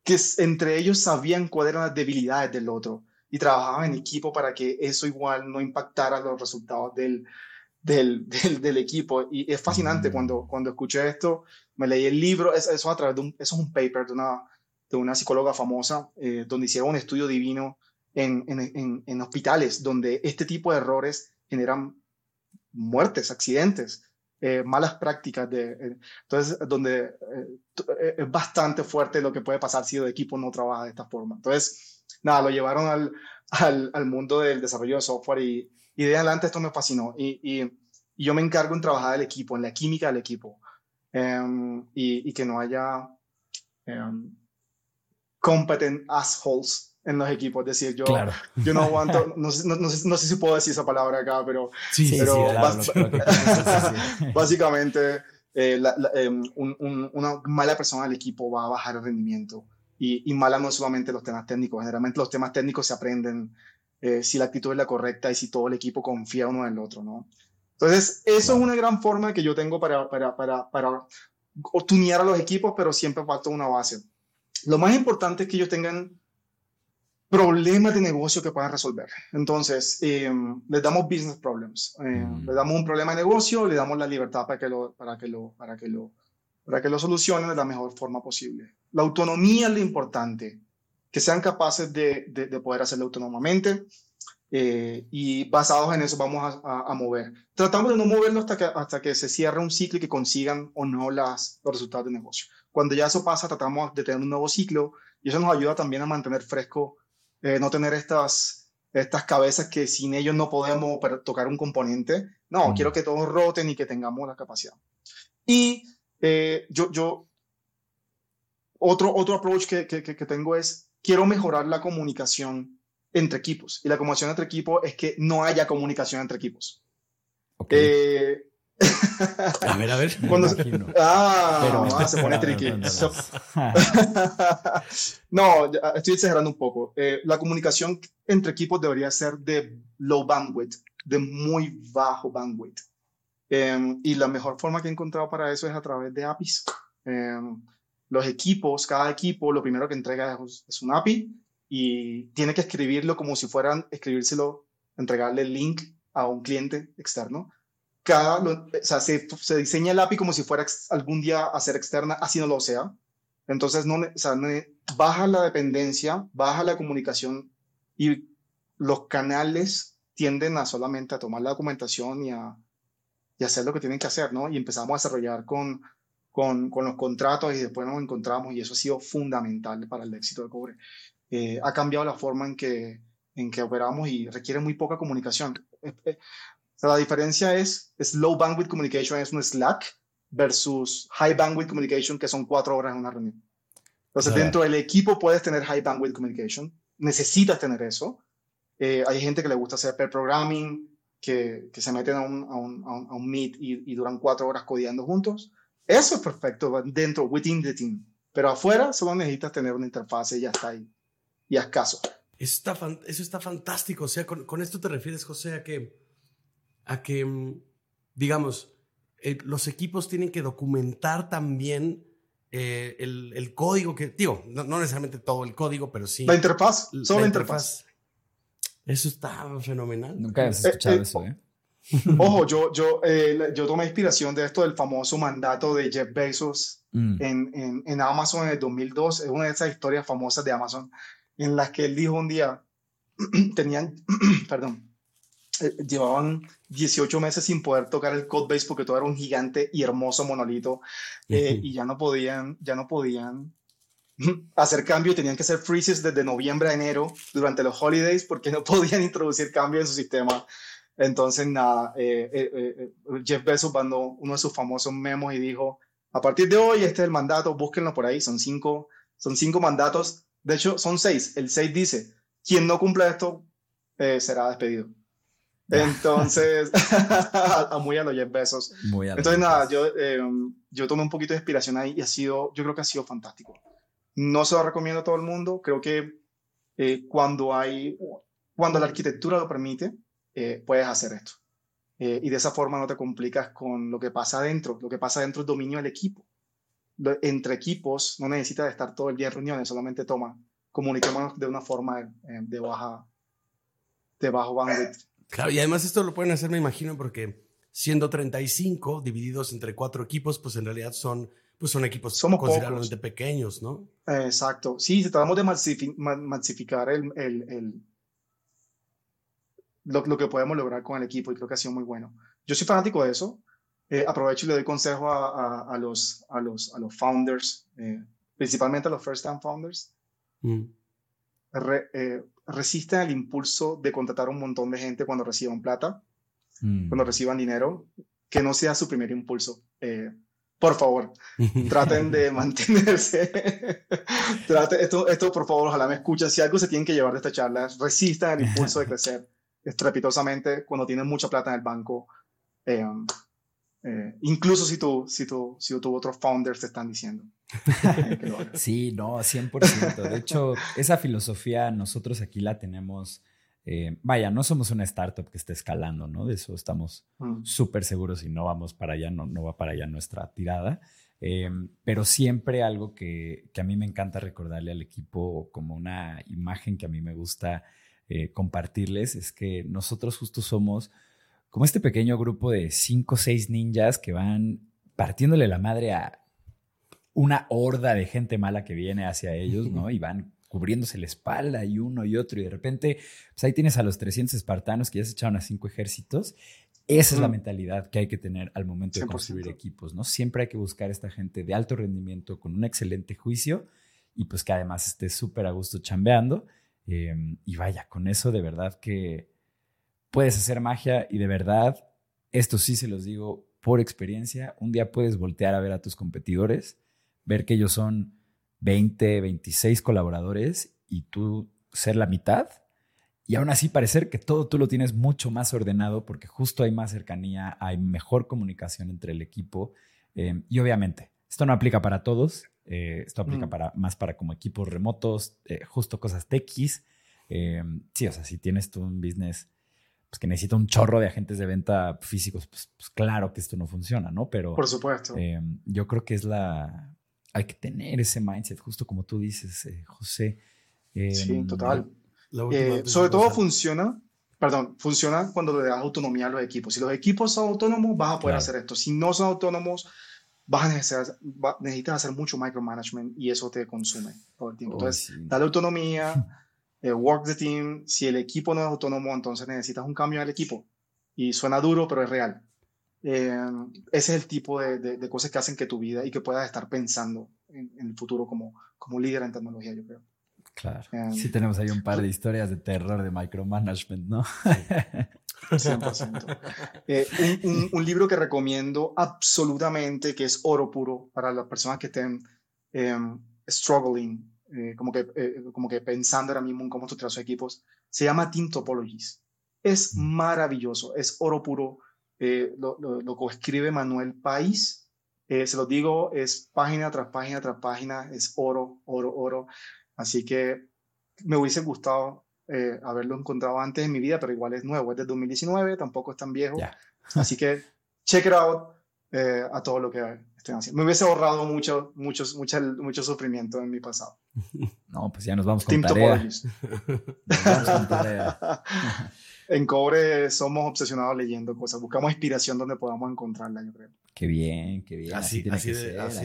que entre ellos sabían cuáles eran las debilidades del otro y trabajaban en equipo para que eso igual no impactara los resultados del, del, [LAUGHS] del, del equipo. Y es fascinante Mm. cuando, cuando escuché esto, me leí el libro, es- eso, a través de un, eso es un paper de una, de una psicóloga famosa, eh, donde hicieron un estudio divino en, en, en, en hospitales, donde este tipo de errores generan muertes, accidentes, eh, malas prácticas. De, eh, entonces, donde eh, eh, es bastante fuerte lo que puede pasar si el equipo no trabaja de esta forma. Entonces, nada, lo llevaron al, al, al mundo del desarrollo de software y, y de adelante esto me fascinó. Y, y, yo me encargo en trabajar el equipo, en la química del equipo, y, y que no haya em, competent assholes en los equipos. Es decir, yo, Claro. yo no aguanto, [LAUGHS] no, sé- no, no sé, no sé si puedo decir esa palabra acá, pero Sí, pero [LAUGHS] básicamente eh, la- la- un- un- una mala persona del equipo va a bajar el rendimiento. Y, y mala no solamente los temas técnicos, generalmente los temas técnicos se aprenden eh, si la actitud es la correcta y si todo el equipo confía uno en el otro, ¿no? Entonces, eso es una gran forma que yo tengo para, para, para, para tunear a los equipos, pero siempre falta una base. Lo más importante es que ellos tengan problemas de negocio que puedan resolver. Entonces, eh, les damos business problems. Eh, Mm. Le damos un problema de negocio, le damos la libertad para que lo, para que lo, para que lo, para que lo solucionen de la mejor forma posible. La autonomía es lo importante, que sean capaces de, de, de poder hacerlo autónomamente eh, y basados en eso vamos a, a, a mover. Tratamos de no moverlo hasta que, hasta que se cierre un ciclo y que consigan o no las, los resultados de negocio. Cuando ya eso pasa, tratamos de tener un nuevo ciclo y eso nos ayuda también a mantener fresco, eh, no tener estas, estas cabezas que sin ellos no podemos tocar un componente. No, Mm. quiero que todos roten y que tengamos la capacidad. Y eh, yo, yo, otro, otro approach que, que, que tengo es, quiero mejorar la comunicación entre equipos. Y la comunicación entre equipos es que no haya comunicación entre equipos. Ok. Eh, A ver, a ver. Cuando- imagino. ah, Pero ah, se pone tricky. [LAUGHS] no, estoy exagerando un poco. Eh, la comunicación entre equipos debería ser de low bandwidth, de muy bajo bandwidth. Eh, y la mejor forma que he encontrado para eso es a través de APIs. Eh, los equipos, cada equipo, lo primero que entrega es, es un API y tiene que escribirlo como si fueran, escribírselo, entregarle el link a un cliente externo. Cada, o se, se diseña el API como si fuera algún día a ser externa, así no lo sea. Entonces, baja la dependencia, baja la comunicación y los canales tienden a solamente a tomar la documentación y a, y hacer lo que tienen que hacer, ¿no? Y empezamos a desarrollar con, con, con los contratos y después nos encontramos y eso ha sido fundamental para el éxito de Cobre. Eh, ha cambiado la forma en que, en que operamos y requiere muy poca comunicación. Eh, eh, o sea, la diferencia es, es low bandwidth communication, es un Slack, versus high bandwidth communication, que son cuatro horas en una reunión. Entonces, dentro del equipo puedes tener high bandwidth communication, necesitas tener eso. Eh, hay gente que le gusta hacer pair programming, que, que se meten a un, a un, a un, a un meet y, y duran cuatro horas codeando juntos. Eso es perfecto dentro, within the team. Pero afuera solo necesitas tener una interfase y ya está ahí. Y haz caso. Eso está, fan- eso está fantástico. O sea, con, con esto te refieres, José, a que, a que mm, digamos, eh, los equipos tienen que documentar también eh, el, el código que, digo, no, no necesariamente todo el código, pero sí. La interfaz, solo la interfaz. Eso está fenomenal. Nunca habías Eh, escuchado eh, eso, ¿eh? [LAUGHS] Ojo, yo, yo, eh, yo tomé inspiración de esto del famoso mandato de Jeff Bezos Mm. en, en, en Amazon en el 2002. Es una de esas historias famosas de Amazon en las que él dijo un día, [CLEARS THROAT] tenían, [CLEARS THROAT] perdón, eh, llevaban 18 meses sin poder tocar el codebase porque todo era un gigante y hermoso monolito eh, y ya no podían, ya no podían [LAUGHS] hacer cambio tenían que hacer freezes desde noviembre a enero durante los holidays porque no [LAUGHS] podían introducir cambios en su sistema. Entonces, nada, eh, eh, Jeff Bezos mandó uno de sus famosos memos y dijo, a partir de hoy este es el mandato, búsquenlo por ahí, son cinco, son cinco mandatos, de hecho son seis, el seis dice, quien no cumpla esto será despedido. Entonces, [LAUGHS] muy a los Jeff Bezos. Muy Entonces, nada, yo, yo tomé un poquito de inspiración ahí y ha sido, yo creo que ha sido fantástico. No se lo recomiendo a todo el mundo. Creo que eh, cuando hay, cuando la arquitectura lo permite, eh, puedes hacer esto. Eh, y de esa forma no te complicas con lo que pasa adentro. Lo que pasa adentro es dominio del equipo. entre equipos no necesitas estar todo el día en reuniones, solamente toma, comuniquémonos de una forma de baja, de bajo bandwidth. Claro, y además esto lo pueden hacer, me imagino, porque siendo 35 divididos entre cuatro equipos, pues en realidad son pues son equipos Somos considerablemente pequeños, ¿no? Exacto. Sí, tratamos de masificar el, el, lo, lo, que podemos lograr con el equipo y creo que ha sido muy bueno. Yo soy fanático de eso. Eh, aprovecho y le doy consejo a, a, los, a, los, a los founders, eh, principalmente a los first-time founders. Mm. Eh, resisten el impulso de contratar un montón de gente cuando reciban plata, mm. cuando reciban dinero, que no sea su primer impulso por favor, [LAUGHS] traten de mantenerse. [LAUGHS] esto, esto, por favor, ojalá me escuchen. Si algo se tienen que llevar de esta charla, resistan el impulso de crecer estrepitosamente cuando tienen mucha plata en el banco. Eh, eh, incluso si tú, si tú, si tú otros founders te están diciendo. [LAUGHS] sí, no, 100%. De hecho, esa filosofía nosotros aquí la tenemos eh, vaya, no somos una startup que esté escalando, ¿no? De eso estamos mm. súper seguros y no vamos para allá, no, no va para allá nuestra tirada. Eh, pero siempre algo que, que, a mí me encanta recordarle al equipo como una imagen que a mí me gusta eh, compartirles es que nosotros justo somos como este pequeño grupo de cinco o seis ninjas que van partiéndole la madre a una horda de gente mala que viene hacia ellos, ¿no? [LAUGHS] Y van cubriéndose la espalda y uno y otro, y de repente, pues ahí tienes a los 300 espartanos que ya se echaron a cinco ejércitos. Esa es la mentalidad que hay que tener al momento de construir equipos, ¿no? Siempre hay que buscar esta gente de alto rendimiento con un excelente juicio y pues que además esté súper a gusto chambeando. Em, y vaya, con eso de verdad que puedes hacer magia y de verdad, esto sí se los digo por experiencia, un día puedes voltear a ver a tus competidores, ver que ellos son 20, 26 colaboradores y tú ser la mitad y aún así parecer que todo tú lo tienes mucho más ordenado porque justo hay más cercanía, hay mejor comunicación entre el equipo eh, y obviamente esto no aplica para todos, eh, esto aplica mm. para, más para como equipos remotos, eh, justo cosas techis. sí, o sea, si tienes tú un business pues, que necesita un chorro de agentes de venta físicos, pues, pues claro que esto no funciona, ¿no? Pero por supuesto. yo creo que es la, hay que tener ese mindset, justo como tú dices, eh, José. sí, em, total. Eh, sobre todo funciona, perdón, funciona cuando le das autonomía a los equipos. Si los equipos son autónomos, vas a poder hacer esto. Si no son autónomos, vas a necesitar, necesitas hacer mucho micromanagement y eso te consume todo el tiempo. Oh, entonces, dale autonomía, [LAUGHS] eh, work the team. Si el equipo no es autónomo, entonces necesitas un cambio en el equipo. Y suena duro, pero es real. Eh, ese es el tipo de, de, cosas que hacen que tu vida y que puedas estar pensando en, el futuro como, como líder en tecnología, yo creo. Claro. Eh, sí, tenemos ahí un par de historias de terror de micromanagement, ¿no? 100%. Eh, un, un, libro que recomiendo absolutamente, que es oro puro para las personas que estén struggling, como, que, como que pensando ahora mismo en cómo estructurar sus equipos, se llama Team Topologies. Es mm. maravilloso, es oro puro eh, lo, lo, coescribe Manuel País. Eh, se lo digo, es página tras página tras página, es oro, oro, oro. Así que me hubiese gustado eh, haberlo encontrado antes en mi vida, pero igual es nuevo, es de 2019, tampoco es tan viejo. Así que check it out a todo lo que estoy haciendo. Me hubiese ahorrado mucho, muchos, mucho, mucho sufrimiento en mi pasado. [LAUGHS] No, pues ya nos vamos con tarea. [LAUGHS] Nos vamos con tarea. [LAUGHS] en Cobre somos obsesionados leyendo cosas. Buscamos inspiración donde podamos encontrarla, yo creo. Qué bien, qué bien. Así, tiene que ser. Así,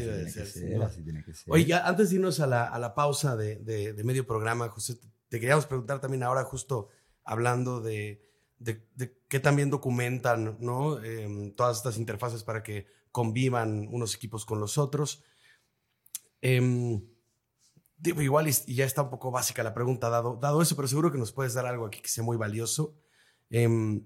tiene que ser. Oye, ya antes de irnos a la, a la pausa de, de, medio programa, José, te queríamos preguntar también ahora, justo hablando de, de, qué también documentan ¿no? Em, todas estas interfaces para que convivan unos equipos con los otros. Em, igual y, ya está un poco básica la pregunta dado, dado eso, pero seguro que nos puedes dar algo aquí que sea muy valioso. Em,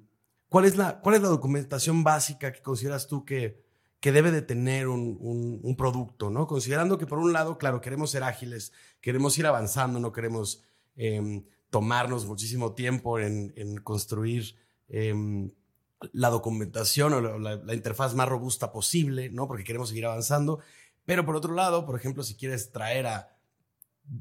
¿cuál, es la, ¿Cuál es la documentación básica que consideras tú que, que debe de tener un, un, producto? ¿no? Considerando que por un lado, claro, queremos ser ágiles, queremos ir avanzando, no queremos em, tomarnos muchísimo tiempo en, en construir la documentación o la, interfaz más robusta posible, ¿no? Porque queremos seguir avanzando. Pero por otro lado, por ejemplo, si quieres traer a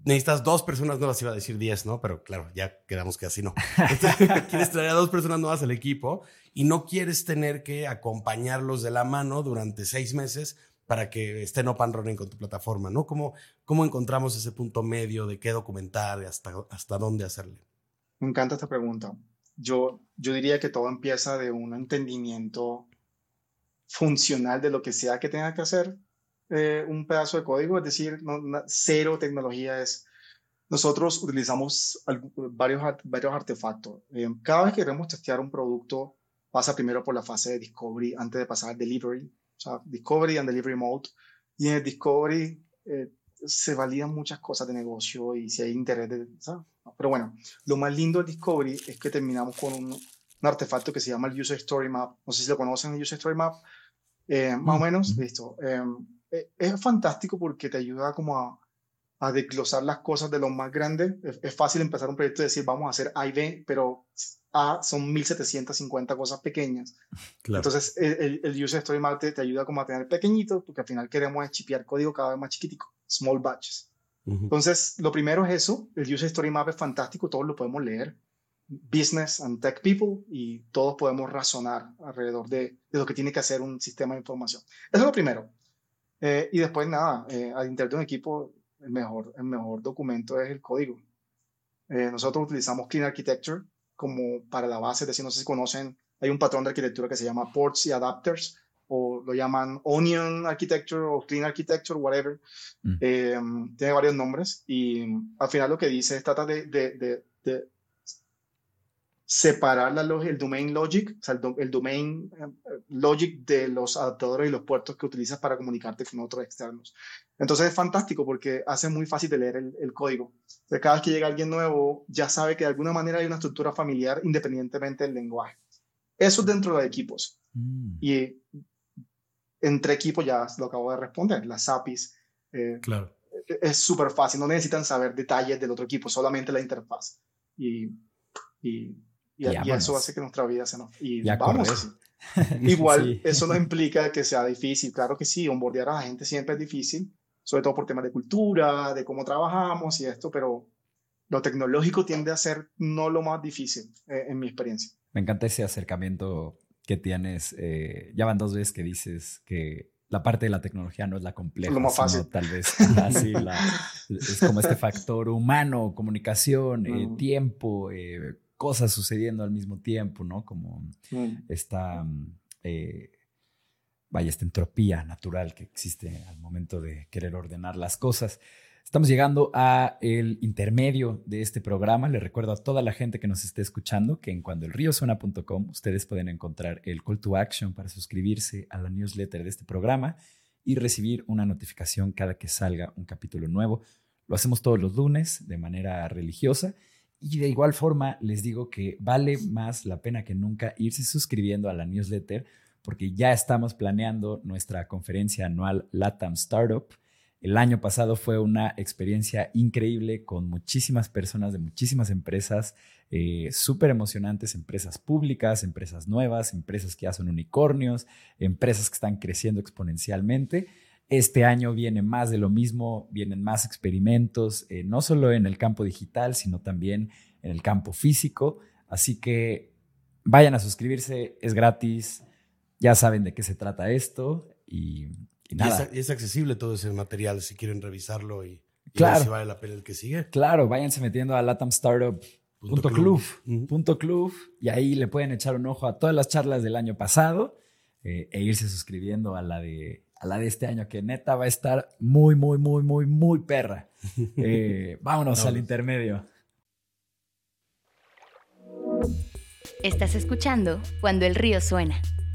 necesitas dos personas nuevas, iba a decir diez, ¿no? Pero claro, ya quedamos que así no. [LAUGHS] quieres traer a dos personas nuevas al equipo y no quieres tener que acompañarlos de la mano durante seis meses para que estén open running con tu plataforma, ¿no? ¿Cómo, cómo encontramos ese punto medio de qué documentar hasta, hasta dónde hacerle? Me encanta esta pregunta. Yo, yo diría que todo empieza de un entendimiento funcional de lo que sea que tenga que hacer eh, un pedazo de código, es decir, cero tecnología es... Nosotros utilizamos varios, varios artefactos. Eh, cada vez que queremos testear un producto, pasa primero por la fase de discovery antes de pasar al delivery, o sea, discovery and delivery mode. Y en el discovery eh, se validan muchas cosas de negocio y si hay interés de... Pero bueno, lo más lindo del discovery es que terminamos con un, un artefacto que se llama el User Story Map. No sé si lo conocen, el User Story Map. más o menos, listo. Eh, es fantástico porque te ayuda como a, a desglosar las cosas de lo más grande. Es, fácil empezar un proyecto y decir, vamos a hacer A y B, pero A son 1750 cosas pequeñas. Entonces, el, el, User Story Map te, ayuda como a tener pequeñito, porque al final queremos chipear código cada vez más chiquitico, small batches. Entonces, lo primero es eso. El User Story Map es fantástico, todos lo podemos leer. Business and Tech People y todos podemos razonar alrededor de, lo que tiene que hacer un sistema de información. Eso es lo primero. Eh, y después nada, eh, al interior de un equipo, el mejor, el mejor documento es el código. Eh, nosotros utilizamos Clean Architecture como para la base, es decir, no sé si conocen, hay un patrón de arquitectura que se llama ports y adapters, o lo llaman Onion Architecture o Clean Architecture, whatever. Mm. tiene varios nombres y al final lo que dice es trata de, de, de separar la, el domain logic, o sea, el, domain eh, logic de los adaptadores y los puertos que utilizas para comunicarte con otros externos. Entonces es fantástico porque hace muy fácil de leer el, código. cada vez que llega alguien nuevo, ya sabe que de alguna manera hay una estructura familiar independientemente del lenguaje. Eso dentro de equipos. Mm. Y entre equipos ya lo acabo de responder, las APIs. Eh, claro. Es súper fácil, no necesitan saber detalles del otro equipo, solamente la interfaz. Y, y y, eso hace que nuestra vida se nos... Y vamos. [LAUGHS] [LAUGHS] Igual, eso no implica que sea difícil. Claro que sí, onboardear a la gente siempre es difícil, sobre todo por temas de cultura, de cómo trabajamos y esto, pero lo tecnológico tiende a ser no lo más difícil, eh, en mi experiencia. Me encanta ese acercamiento que tienes. Eh, ya van dos veces que dices que la parte de la tecnología no es la compleja, lo más fácil. tal vez así, [LAUGHS] es como este factor humano, comunicación, eh, mm. tiempo, cosas sucediendo al mismo tiempo, ¿no? Como mm. esta, eh, vaya, esta entropía natural que existe al momento de querer ordenar las cosas. Estamos llegando a el intermedio de este programa. Le recuerdo a toda la gente que nos esté escuchando que en cuandoelriosona.com ustedes pueden encontrar el call to action para suscribirse a la newsletter de este programa y recibir una notificación cada que salga un capítulo nuevo. Lo hacemos todos los lunes de manera religiosa y de igual forma, les digo que vale más la pena que nunca irse suscribiendo a la newsletter porque ya estamos planeando nuestra conferencia anual LATAM Startup. El año pasado fue una experiencia increíble con muchísimas personas de muchísimas empresas eh, súper emocionantes, empresas públicas, empresas nuevas, empresas que ya son unicornios, empresas que están creciendo exponencialmente. Este año viene más de lo mismo, vienen más experimentos, eh, no solo en el campo digital, sino también en el campo físico. Así que vayan a suscribirse, es gratis, ya saben de qué se trata esto y, nada. Y es, accesible todo ese material si quieren revisarlo y, claro, ver si vale la pena el que sigue. Claro, váyanse metiendo a latamstartup.club y ahí le pueden echar un ojo a todas las charlas del año pasado eh, e irse suscribiendo a la de a la de este año, que neta va a estar muy, muy, muy, muy, muy perra. [LAUGHS] Eh, vámonos al intermedio. Estás escuchando Cuando el río suena,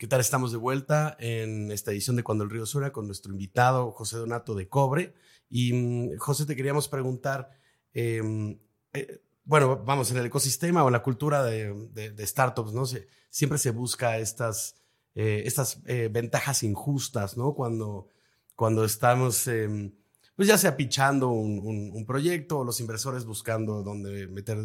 ¿Qué tal? Estamos de vuelta en esta edición de Cuando el Río Suena con nuestro invitado José Donato de Cobre. Y mm, José, te queríamos preguntar, em, eh, bueno, vamos, en el ecosistema o en la cultura de, startups, ¿no? Siempre se busca estas, eh, estas eh, ventajas injustas, ¿no? Cuando, cuando estamos, em, pues ya sea pichando un, proyecto o los inversores buscando dónde meter,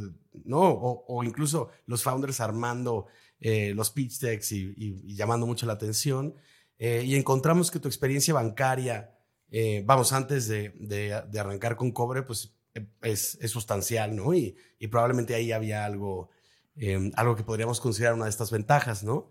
¿no? O incluso los founders armando eh, los pitch decks y, llamando mucho la atención. Eh, y encontramos que tu experiencia bancaria, eh, vamos, antes de, arrancar con cobre, pues es, sustancial, ¿no? Y, probablemente ahí había algo, algo que podríamos considerar una de estas ventajas, ¿no?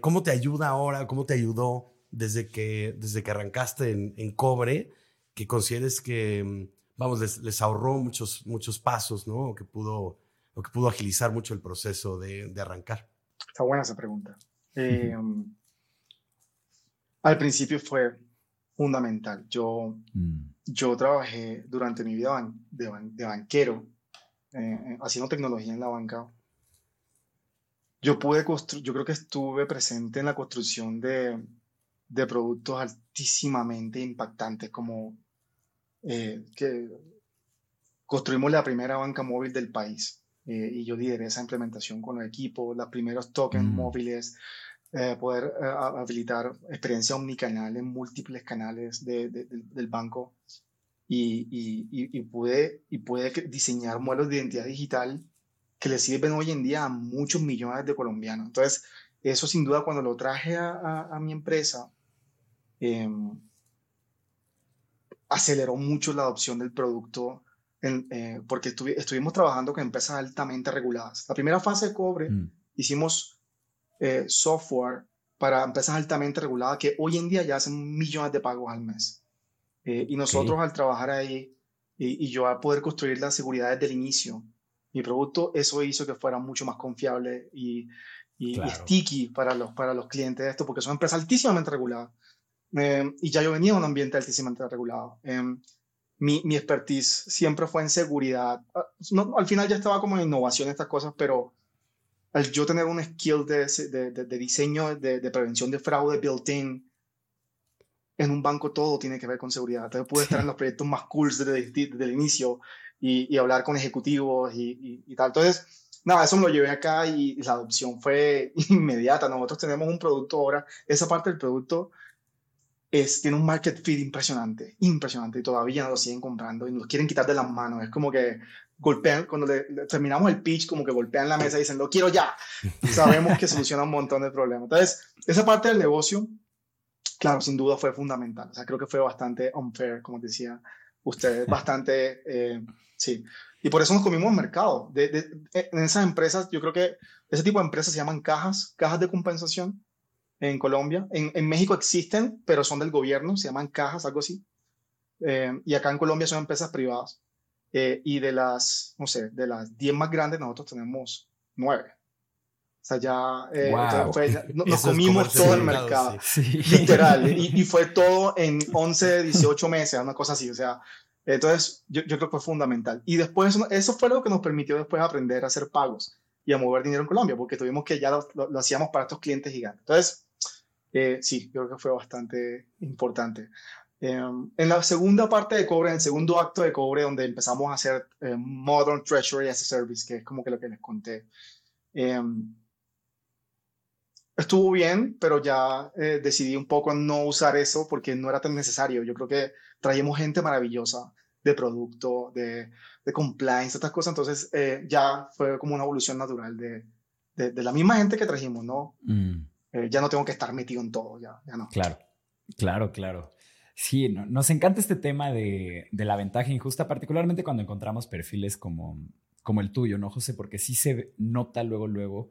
¿Cómo te ayuda ahora? ¿Cómo te ayudó desde que, desde que arrancaste en, cobre? Que consideres que, vamos, les, ahorró muchos, muchos pasos, ¿no? O que pudo, o que pudo agilizar mucho el proceso de arrancar. Está buena esa pregunta. Eh, al principio fue fundamental. Yo, mm. yo trabajé durante mi vida de, banquero, eh, eh, haciendo tecnología en la banca. Yo pude construir, yo creo que estuve presente en la construcción de, de productos altísimamente impactantes, como que construimos la primera banca móvil del país. Eh, y yo lideré esa implementación con el equipo, los primeros tokens mm. móviles, eh, poder eh, habilitar experiencia omnicanal en múltiples canales de, del banco y, y, y, pude, y pude diseñar modelos de identidad digital que le sirven hoy en día a muchos millones de colombianos. Entonces, eso sin duda cuando lo traje a, a, mi empresa, em, aceleró mucho la adopción del producto eh, porque estuvimos trabajando con empresas altamente reguladas. La primera fase de cobre mm. hicimos eh, software para empresas altamente reguladas que hoy en día ya hacen millones de pagos al mes. Eh, y nosotros al trabajar ahí y, yo a poder construir la seguridad desde el inicio, mi producto, eso hizo que fuera mucho más confiable y, y, sticky para los, para los clientes de esto, porque son empresas altísimamente reguladas. y ya yo venía de un ambiente altísimamente regulado. Em, mi, mi expertise siempre fue en seguridad. Ah, no, al final ya estaba como en innovación estas cosas, pero al yo tener un skill de, de, de, diseño, de, de, prevención de fraude built-in, en un banco todo tiene que ver con seguridad. Entonces pude estar en los proyectos más cool desde, desde, el inicio y, y, hablar con ejecutivos y, y, tal. Entonces, nada, eso me lo llevé acá y la adopción fue [LAUGHS] inmediata. Nosotros tenemos un producto ahora, esa parte del producto tiene un market fit impresionante, impresionante, y todavía no lo siguen comprando y nos quieren quitar de las manos. Es como que golpean, cuando terminamos el pitch, como que golpean la mesa y dicen, lo quiero ya. [LAUGHS] Sabemos que soluciona un montón de problemas. Entonces, esa parte del negocio, claro, sin duda fue fundamental. O sea, creo que fue bastante unfair, como decía usted, bastante, eh, sí. Y por eso nos comimos el mercado. en esas empresas, yo creo que ese tipo de empresas se llaman cajas, cajas de compensación en Colombia. En, México existen, pero son del gobierno, se llaman cajas, algo así. Eh, y acá en Colombia son empresas privadas. Eh, y de las, no sé, de las 10 más grandes, nosotros tenemos 9. O sea, ya, eh, nos comimos todo el mercado, [LAUGHS] literal. Y, y, fue todo en 11, 18 meses, una cosa así. O sea, entonces yo, yo creo que fue fundamental. Y después, eso fue lo que nos permitió después aprender a hacer pagos y a mover dinero en Colombia, porque tuvimos que ya lo, lo hacíamos para estos clientes gigantes. Entonces, eh, sí, creo que fue bastante importante. Em, en la segunda parte de Cobre, en el segundo acto de Cobre, donde empezamos a hacer eh, Modern Treasury as a Service, que es como que lo que les conté, em, estuvo bien, pero ya eh, decidí un poco no usar eso porque no era tan necesario. Yo creo que traíamos gente maravillosa de producto, de, de compliance, estas cosas, entonces ya fue como una evolución natural de, de, la misma gente que trajimos, ¿no? Mm. Eh, ya no tengo que estar metido en todo, ya, ya no. Claro, claro, claro. Sí, nos encanta este tema de, la ventaja injusta, particularmente cuando encontramos perfiles como, como el tuyo, ¿no, José? Porque sí se nota luego, luego,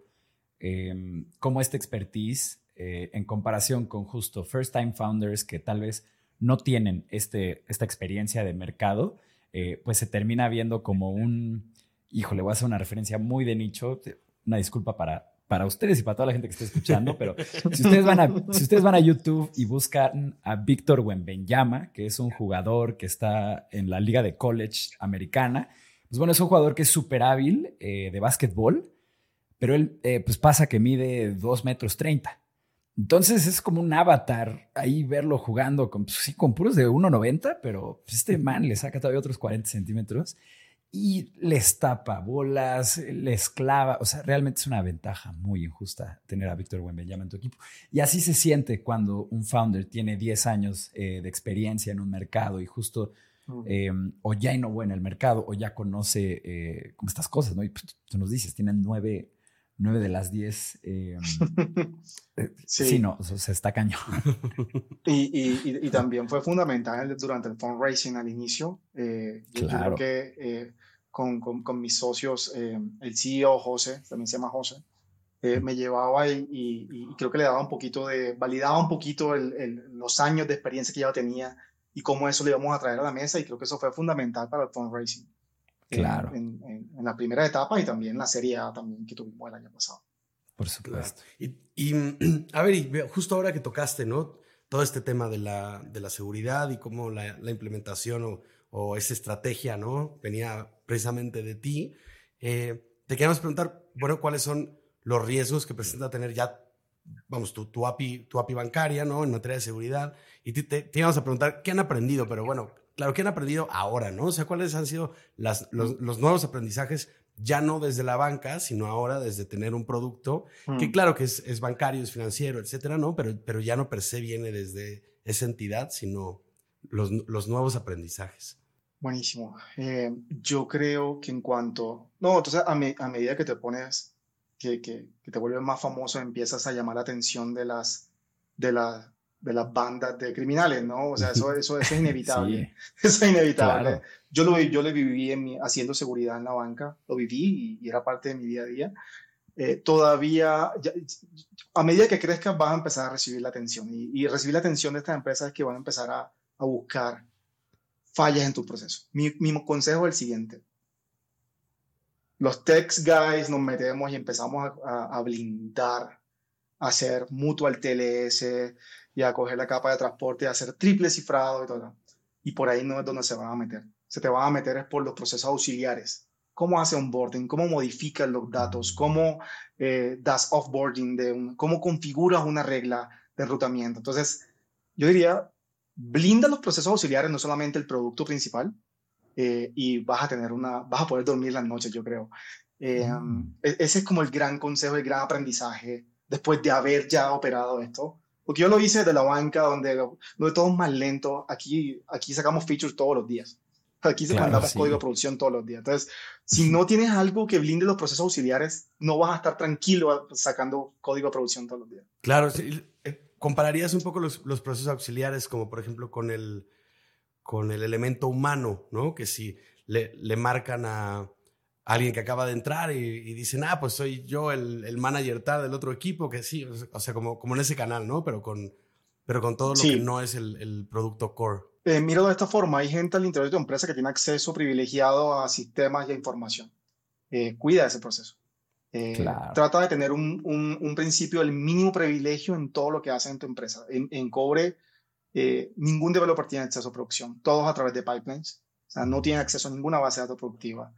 em, cómo esta expertise eh, en comparación con justo first time founders que tal vez no tienen este, esta experiencia de mercado, eh, pues se termina viendo como un, híjole, voy a hacer una referencia muy de nicho, una disculpa para, para ustedes y para toda la gente que esté escuchando, [LAUGHS] pero si ustedes van a, si ustedes van a YouTube y buscan a Víctor Wembenyama, que es un jugador que está en la liga de college americana, pues bueno, es un jugador que es súper hábil eh, de básquetbol, pero él pues pasa que mide 2 metros 30. Entonces es como un avatar ahí verlo jugando con, pues, sí, con puros de 1,90, pero este man le saca todavía otros 40 centímetros y les tapa bolas, les clava. O sea, realmente es una ventaja muy injusta tener a Víctor Wembanyama en tu equipo. Y así se siente cuando un founder tiene 10 años eh, de experiencia en un mercado y justo em, o ya innovó en el mercado o ya conoce eh, estas cosas, ¿no? Y pues, tú nos dices, tienen nueve nueve de las diez. Eh, [LAUGHS] eh, sí. no, se está cañón. [LAUGHS] Y, también fue fundamental durante el fundraising al inicio. Eh, yo creo que con, con, mis socios, el CEO José, también se llama José, me llevaba y, creo que le daba un poquito de, validaba un poquito los años de experiencia que ya tenía y cómo eso le íbamos a traer a la mesa y creo que eso fue fundamental para el fundraising. Claro. En, la primera etapa y también la Serie A también que tuvimos el año pasado. Por supuesto. Y, [CLEARS THROAT] a ver, y justo ahora que tocaste, ¿no? Todo este tema de la, de la seguridad y cómo la, la implementación o, o, esa estrategia, ¿no? Venía precisamente de ti. Eh, te queremos preguntar, bueno, ¿cuáles son los riesgos que presenta tener ya, vamos, tu, tu, API, tu API bancaria, ¿no? En materia de seguridad. Y te, te, te íbamos a preguntar, ¿qué han aprendido? Pero bueno, claro, ¿qué han aprendido ahora, no? O sea, ¿cuáles han sido las, los, nuevos aprendizajes? Ya no desde la banca, sino ahora desde tener un producto que, mm. claro, que es, bancario, es financiero, etcétera, ¿no? Pero, pero ya no per se viene desde esa entidad, sino los, los nuevos aprendizajes. Buenísimo. Eh, yo creo que en cuanto. No, entonces, a, a medida que te pones, que, que, que, te vuelves más famoso, empiezas a llamar la atención de las, de, la, de las bandas de criminales, ¿no? O sea, eso, eso, es [LAUGHS] inevitable. [LAUGHS] Eso es inevitable. Yo, lo, yo lo viví en haciendo seguridad en la banca, lo viví y, era parte de mi día a día. Eh, todavía, a medida que crezcas, vas a empezar a recibir la atención. Y, recibir la atención de estas empresas es que van a empezar a, a buscar fallas en tu proceso. Mi, mi consejo es el siguiente. Los tech guys nos metemos y empezamos a, a blindar, a hacer mutual TLS, y a coger la capa de transporte y hacer triple cifrado y todo. Y por ahí no es donde se van a meter. Se te van a meter es por los procesos auxiliares. ¿Cómo hace onboarding? ¿Cómo modificas los datos? ¿Cómo eh, das offboarding? De un, ¿Cómo configuras una regla de enrutamiento? Entonces, yo diría, blinda los procesos auxiliares, no solamente el producto principal, eh, y vas a tener una, vas a poder dormir las noches, yo creo. Eh, mm. e-, ese es como el gran consejo, el gran aprendizaje después de haber ya operado esto. Porque yo lo hice de la banca, donde, donde todo es más lento. Aquí, aquí sacamos features todos los días. Aquí se claro, código de producción todos los días. Entonces, si no tienes algo que blinde los procesos auxiliares, no vas a estar tranquilo sacando código de producción todos los días. Claro, eh, compararías un poco los, los, procesos auxiliares como por ejemplo con el, con el elemento humano, ¿no? Que si le, le marcan a, alguien que acaba de entrar y, y dicen, ah, pues soy yo el, el, manager tal del otro equipo, que sí, o sea, como, como en ese canal, ¿no? Pero con, pero con todo lo que no es el, el producto core. Eh, miro de esta forma, hay gente al interior de tu empresa que tiene acceso privilegiado a sistemas y a información. Eh, cuida ese proceso. Eh, Trata de tener un, un, un, principio del mínimo privilegio en todo lo que hace en tu empresa. En, en Cobre, eh, ningún developer tiene acceso a producción, todos a través de pipelines. O sea, no tienen acceso a ninguna base de datos productiva.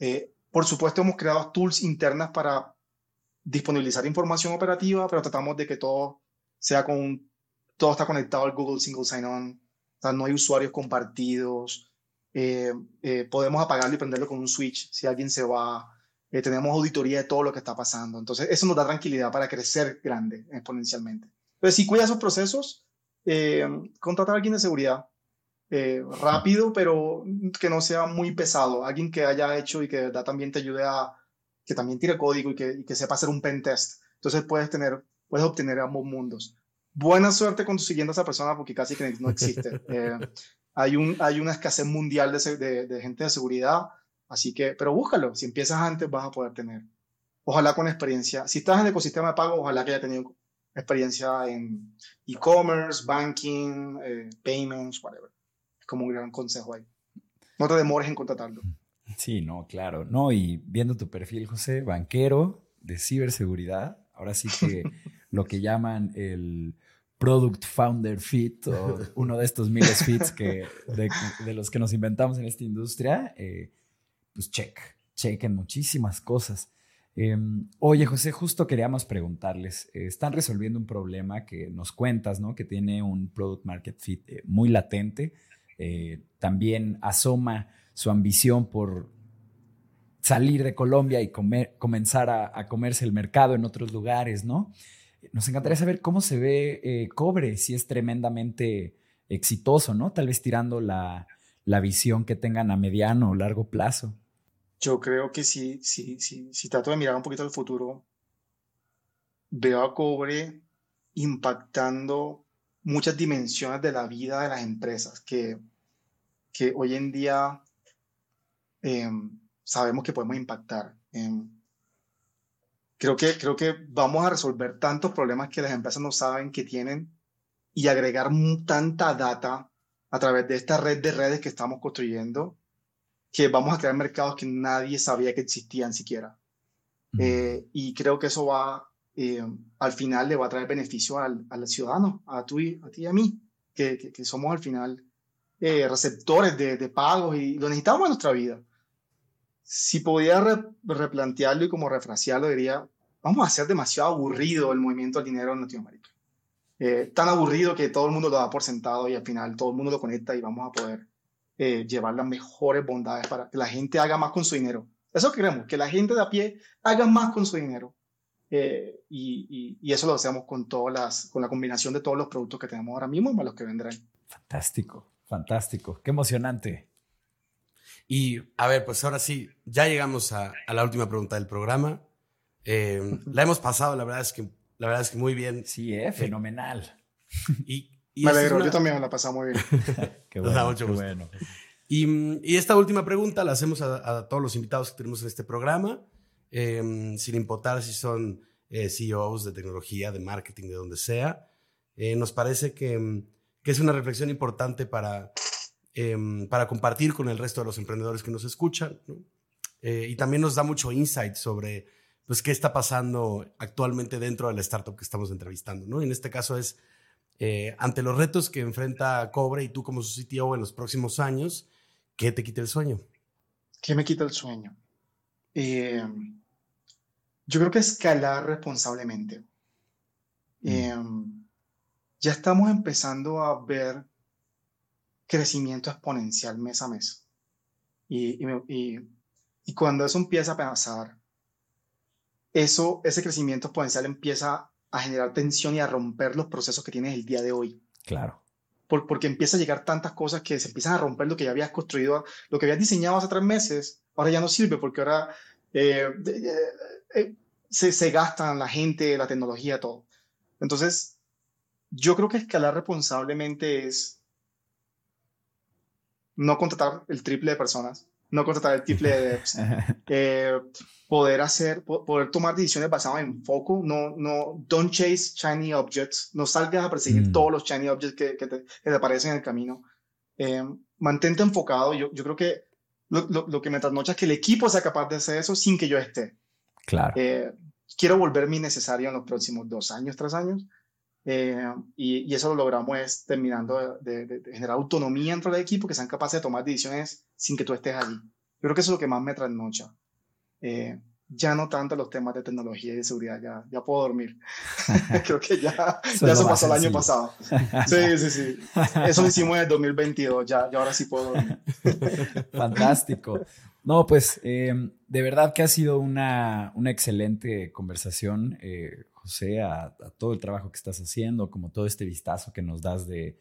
Eh, por supuesto, hemos creado tools internas para disponibilizar información operativa, pero tratamos de que todo sea con, todo está conectado al Google Single Sign-On, o sea, no hay usuarios compartidos, eh, eh, podemos apagarlo y prenderlo con un switch si alguien se va, tenemos auditoría de todo lo que está pasando, entonces eso nos da tranquilidad para crecer grande exponencialmente. Entonces, si cuida esos procesos, contrata a alguien de seguridad, eh, rápido, pero que no sea muy pesado. Alguien que haya hecho y que de verdad también te ayude a, que también tire código y que, y que sepa hacer un pen test. Entonces puedes tener, puedes obtener ambos mundos. Buena suerte con siguiendo a esa persona porque casi que no existe. [LAUGHS] Eh, hay, un, hay una escasez mundial de, de, de, gente de seguridad, así que, pero búscalo. Si empiezas antes vas a poder tener. Ojalá con experiencia. Si estás en el ecosistema de pago, ojalá que haya tenido experiencia en e-commerce, banking, eh, payments, whatever. Como un gran consejo ahí. No te demores en contratarlo. Sí, no, claro. No, y viendo tu perfil, José, banquero de ciberseguridad, ahora sí que [LAUGHS] lo que llaman el Product Founder Fit o uno de estos miles fits que, de, los que nos inventamos en esta industria, eh, pues check, check en muchísimas cosas. Em, oye, José, justo queríamos preguntarles, eh, están resolviendo un problema que nos cuentas, ¿no? Que tiene un Product Market Fit eh, muy latente. También asoma su ambición por salir de Colombia y comenzar a, a comerse el mercado en otros lugares, ¿no? Nos encantaría saber cómo se ve eh, Cobre, si es tremendamente exitoso, ¿no? Tal vez tirando la, visión que tengan a mediano o largo plazo. Yo creo que sí, sí, sí, si trato de mirar un poquito al futuro, veo a Cobre impactando muchas dimensiones de la vida de las empresas que, que hoy en día em, sabemos que podemos impactar. Em, Creo que, creo que vamos a resolver tantos problemas que las empresas no saben que tienen y agregar tanta data a través de esta red de redes que estamos construyendo que vamos a crear mercados que nadie sabía que existían siquiera. Eh, y creo que eso va, eh, al final le va a traer beneficio al, al ciudadano, a, tú y, a ti y a mí, que, que, somos al final eh, receptores de, de, pagos y lo necesitamos en nuestra vida si pudiera replantearlo y como refrasearlo, diría, vamos a hacer demasiado aburrido el movimiento del dinero en Latinoamérica. Eh, tan aburrido que todo el mundo lo da por sentado y al final todo el mundo lo conecta y vamos a poder eh, llevar las mejores bondades para que la gente haga más con su dinero. Eso queremos, que la gente de a pie haga más con su dinero. Eh, y, y, eso lo hacemos con, todas las, con la combinación de todos los productos que tenemos ahora mismo más los que vendrán. Fantástico, fantástico. Qué emocionante. Y a ver, pues ahora sí, ya llegamos a, la última pregunta del programa. Eh, [LAUGHS] la hemos pasado, la verdad es que, la verdad es que muy bien. Sí, eh, fenomenal. Y, Me alegro, yo también la he pasado muy bien. [LAUGHS] qué bueno, qué bueno. Y, esta última pregunta la hacemos a, todos los invitados que tenemos en este programa, em, sin importar si son eh, CEOs de tecnología, de marketing, de donde sea. nos parece que, que, es una reflexión importante para, Em, para compartir con el resto de los emprendedores que nos escuchan. Eh, y también nos da mucho insight sobre pues, qué está pasando actualmente dentro de la startup que estamos entrevistando. ¿no? en este caso es, eh, ante los retos que enfrenta Cobre y tú como su CTO en los próximos años, ¿qué te quita el sueño? ¿Qué me quita el sueño? Em, yo creo que escalar responsablemente. Mm. Em, ya estamos empezando a ver crecimiento exponencial mes a mes. Y, y, y, cuando eso empieza a pasar, eso, ese crecimiento exponencial empieza a generar tensión y a romper los procesos que tienes el día de hoy. Claro. Por, porque empieza a llegar tantas cosas que se empiezan a romper lo que ya habías construido, lo que habías diseñado hace tres meses, ahora ya no sirve porque ahora eh, eh, se, se gastan la gente, la tecnología, todo. Entonces, yo creo que escalar responsablemente es no contratar el triple de personas, no contratar el triple de devs, [LAUGHS] eh, poder hacer, poder tomar decisiones basadas en foco, no, no, don't chase shiny objects, no salgas a perseguir mm. todos los shiny objects que, que, te, que, te, aparecen en el camino. Eh, mantente enfocado, yo, yo creo que lo, lo, que me trasnocha es que el equipo sea capaz de hacer eso sin que yo esté. Claro. Eh, quiero volverme innecesario en los próximos dos años, tres años. Eh, y, eso lo logramos es terminando de, generar autonomía dentro del equipo, que sean capaces de tomar decisiones sin que tú estés allí. Yo creo que eso es lo que más me trasnocha. Eh, ya no tanto los temas de tecnología y de seguridad, ya, ya puedo dormir. [LAUGHS] creo que ya, ya eso pasó el año pasado. Sí, sí, sí. Eso lo hicimos en el 2022, ya, ya ahora sí puedo dormir. [LAUGHS] Fantástico. No, pues eh, de verdad que ha sido una, una excelente conversación. Eh, José, a, todo el trabajo que estás haciendo, como todo este vistazo que nos das de,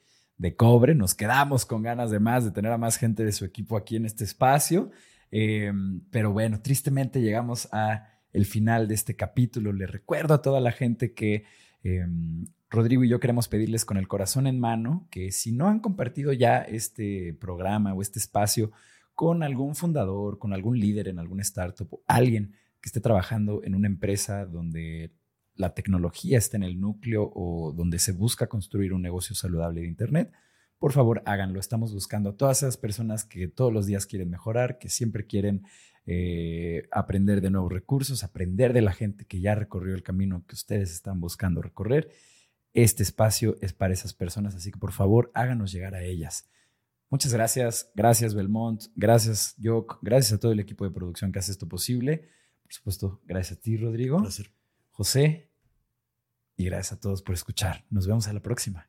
cobre. Nos quedamos con ganas de más, de tener a más gente de su equipo aquí en este espacio. Em, pero bueno, tristemente llegamos a el final de este capítulo. Le recuerdo a toda la gente que em, Rodrigo y yo queremos pedirles con el corazón en mano que si no han compartido ya este programa o este espacio con algún fundador, con algún líder en alguna startup o alguien que esté trabajando en una empresa donde la tecnología está en el núcleo o donde se busca construir un negocio saludable de Internet, por favor háganlo. Estamos buscando a todas esas personas que todos los días quieren mejorar, que siempre quieren eh, aprender de nuevos recursos, aprender de la gente que ya recorrió el camino que ustedes están buscando recorrer. Este espacio es para esas personas, así que por favor háganos llegar a ellas. Muchas gracias, gracias Belmont, gracias Jock, gracias a todo el equipo de producción que hace esto posible. Por supuesto, gracias a ti, Rodrigo. José, y gracias a todos por escuchar. Nos vemos a la próxima.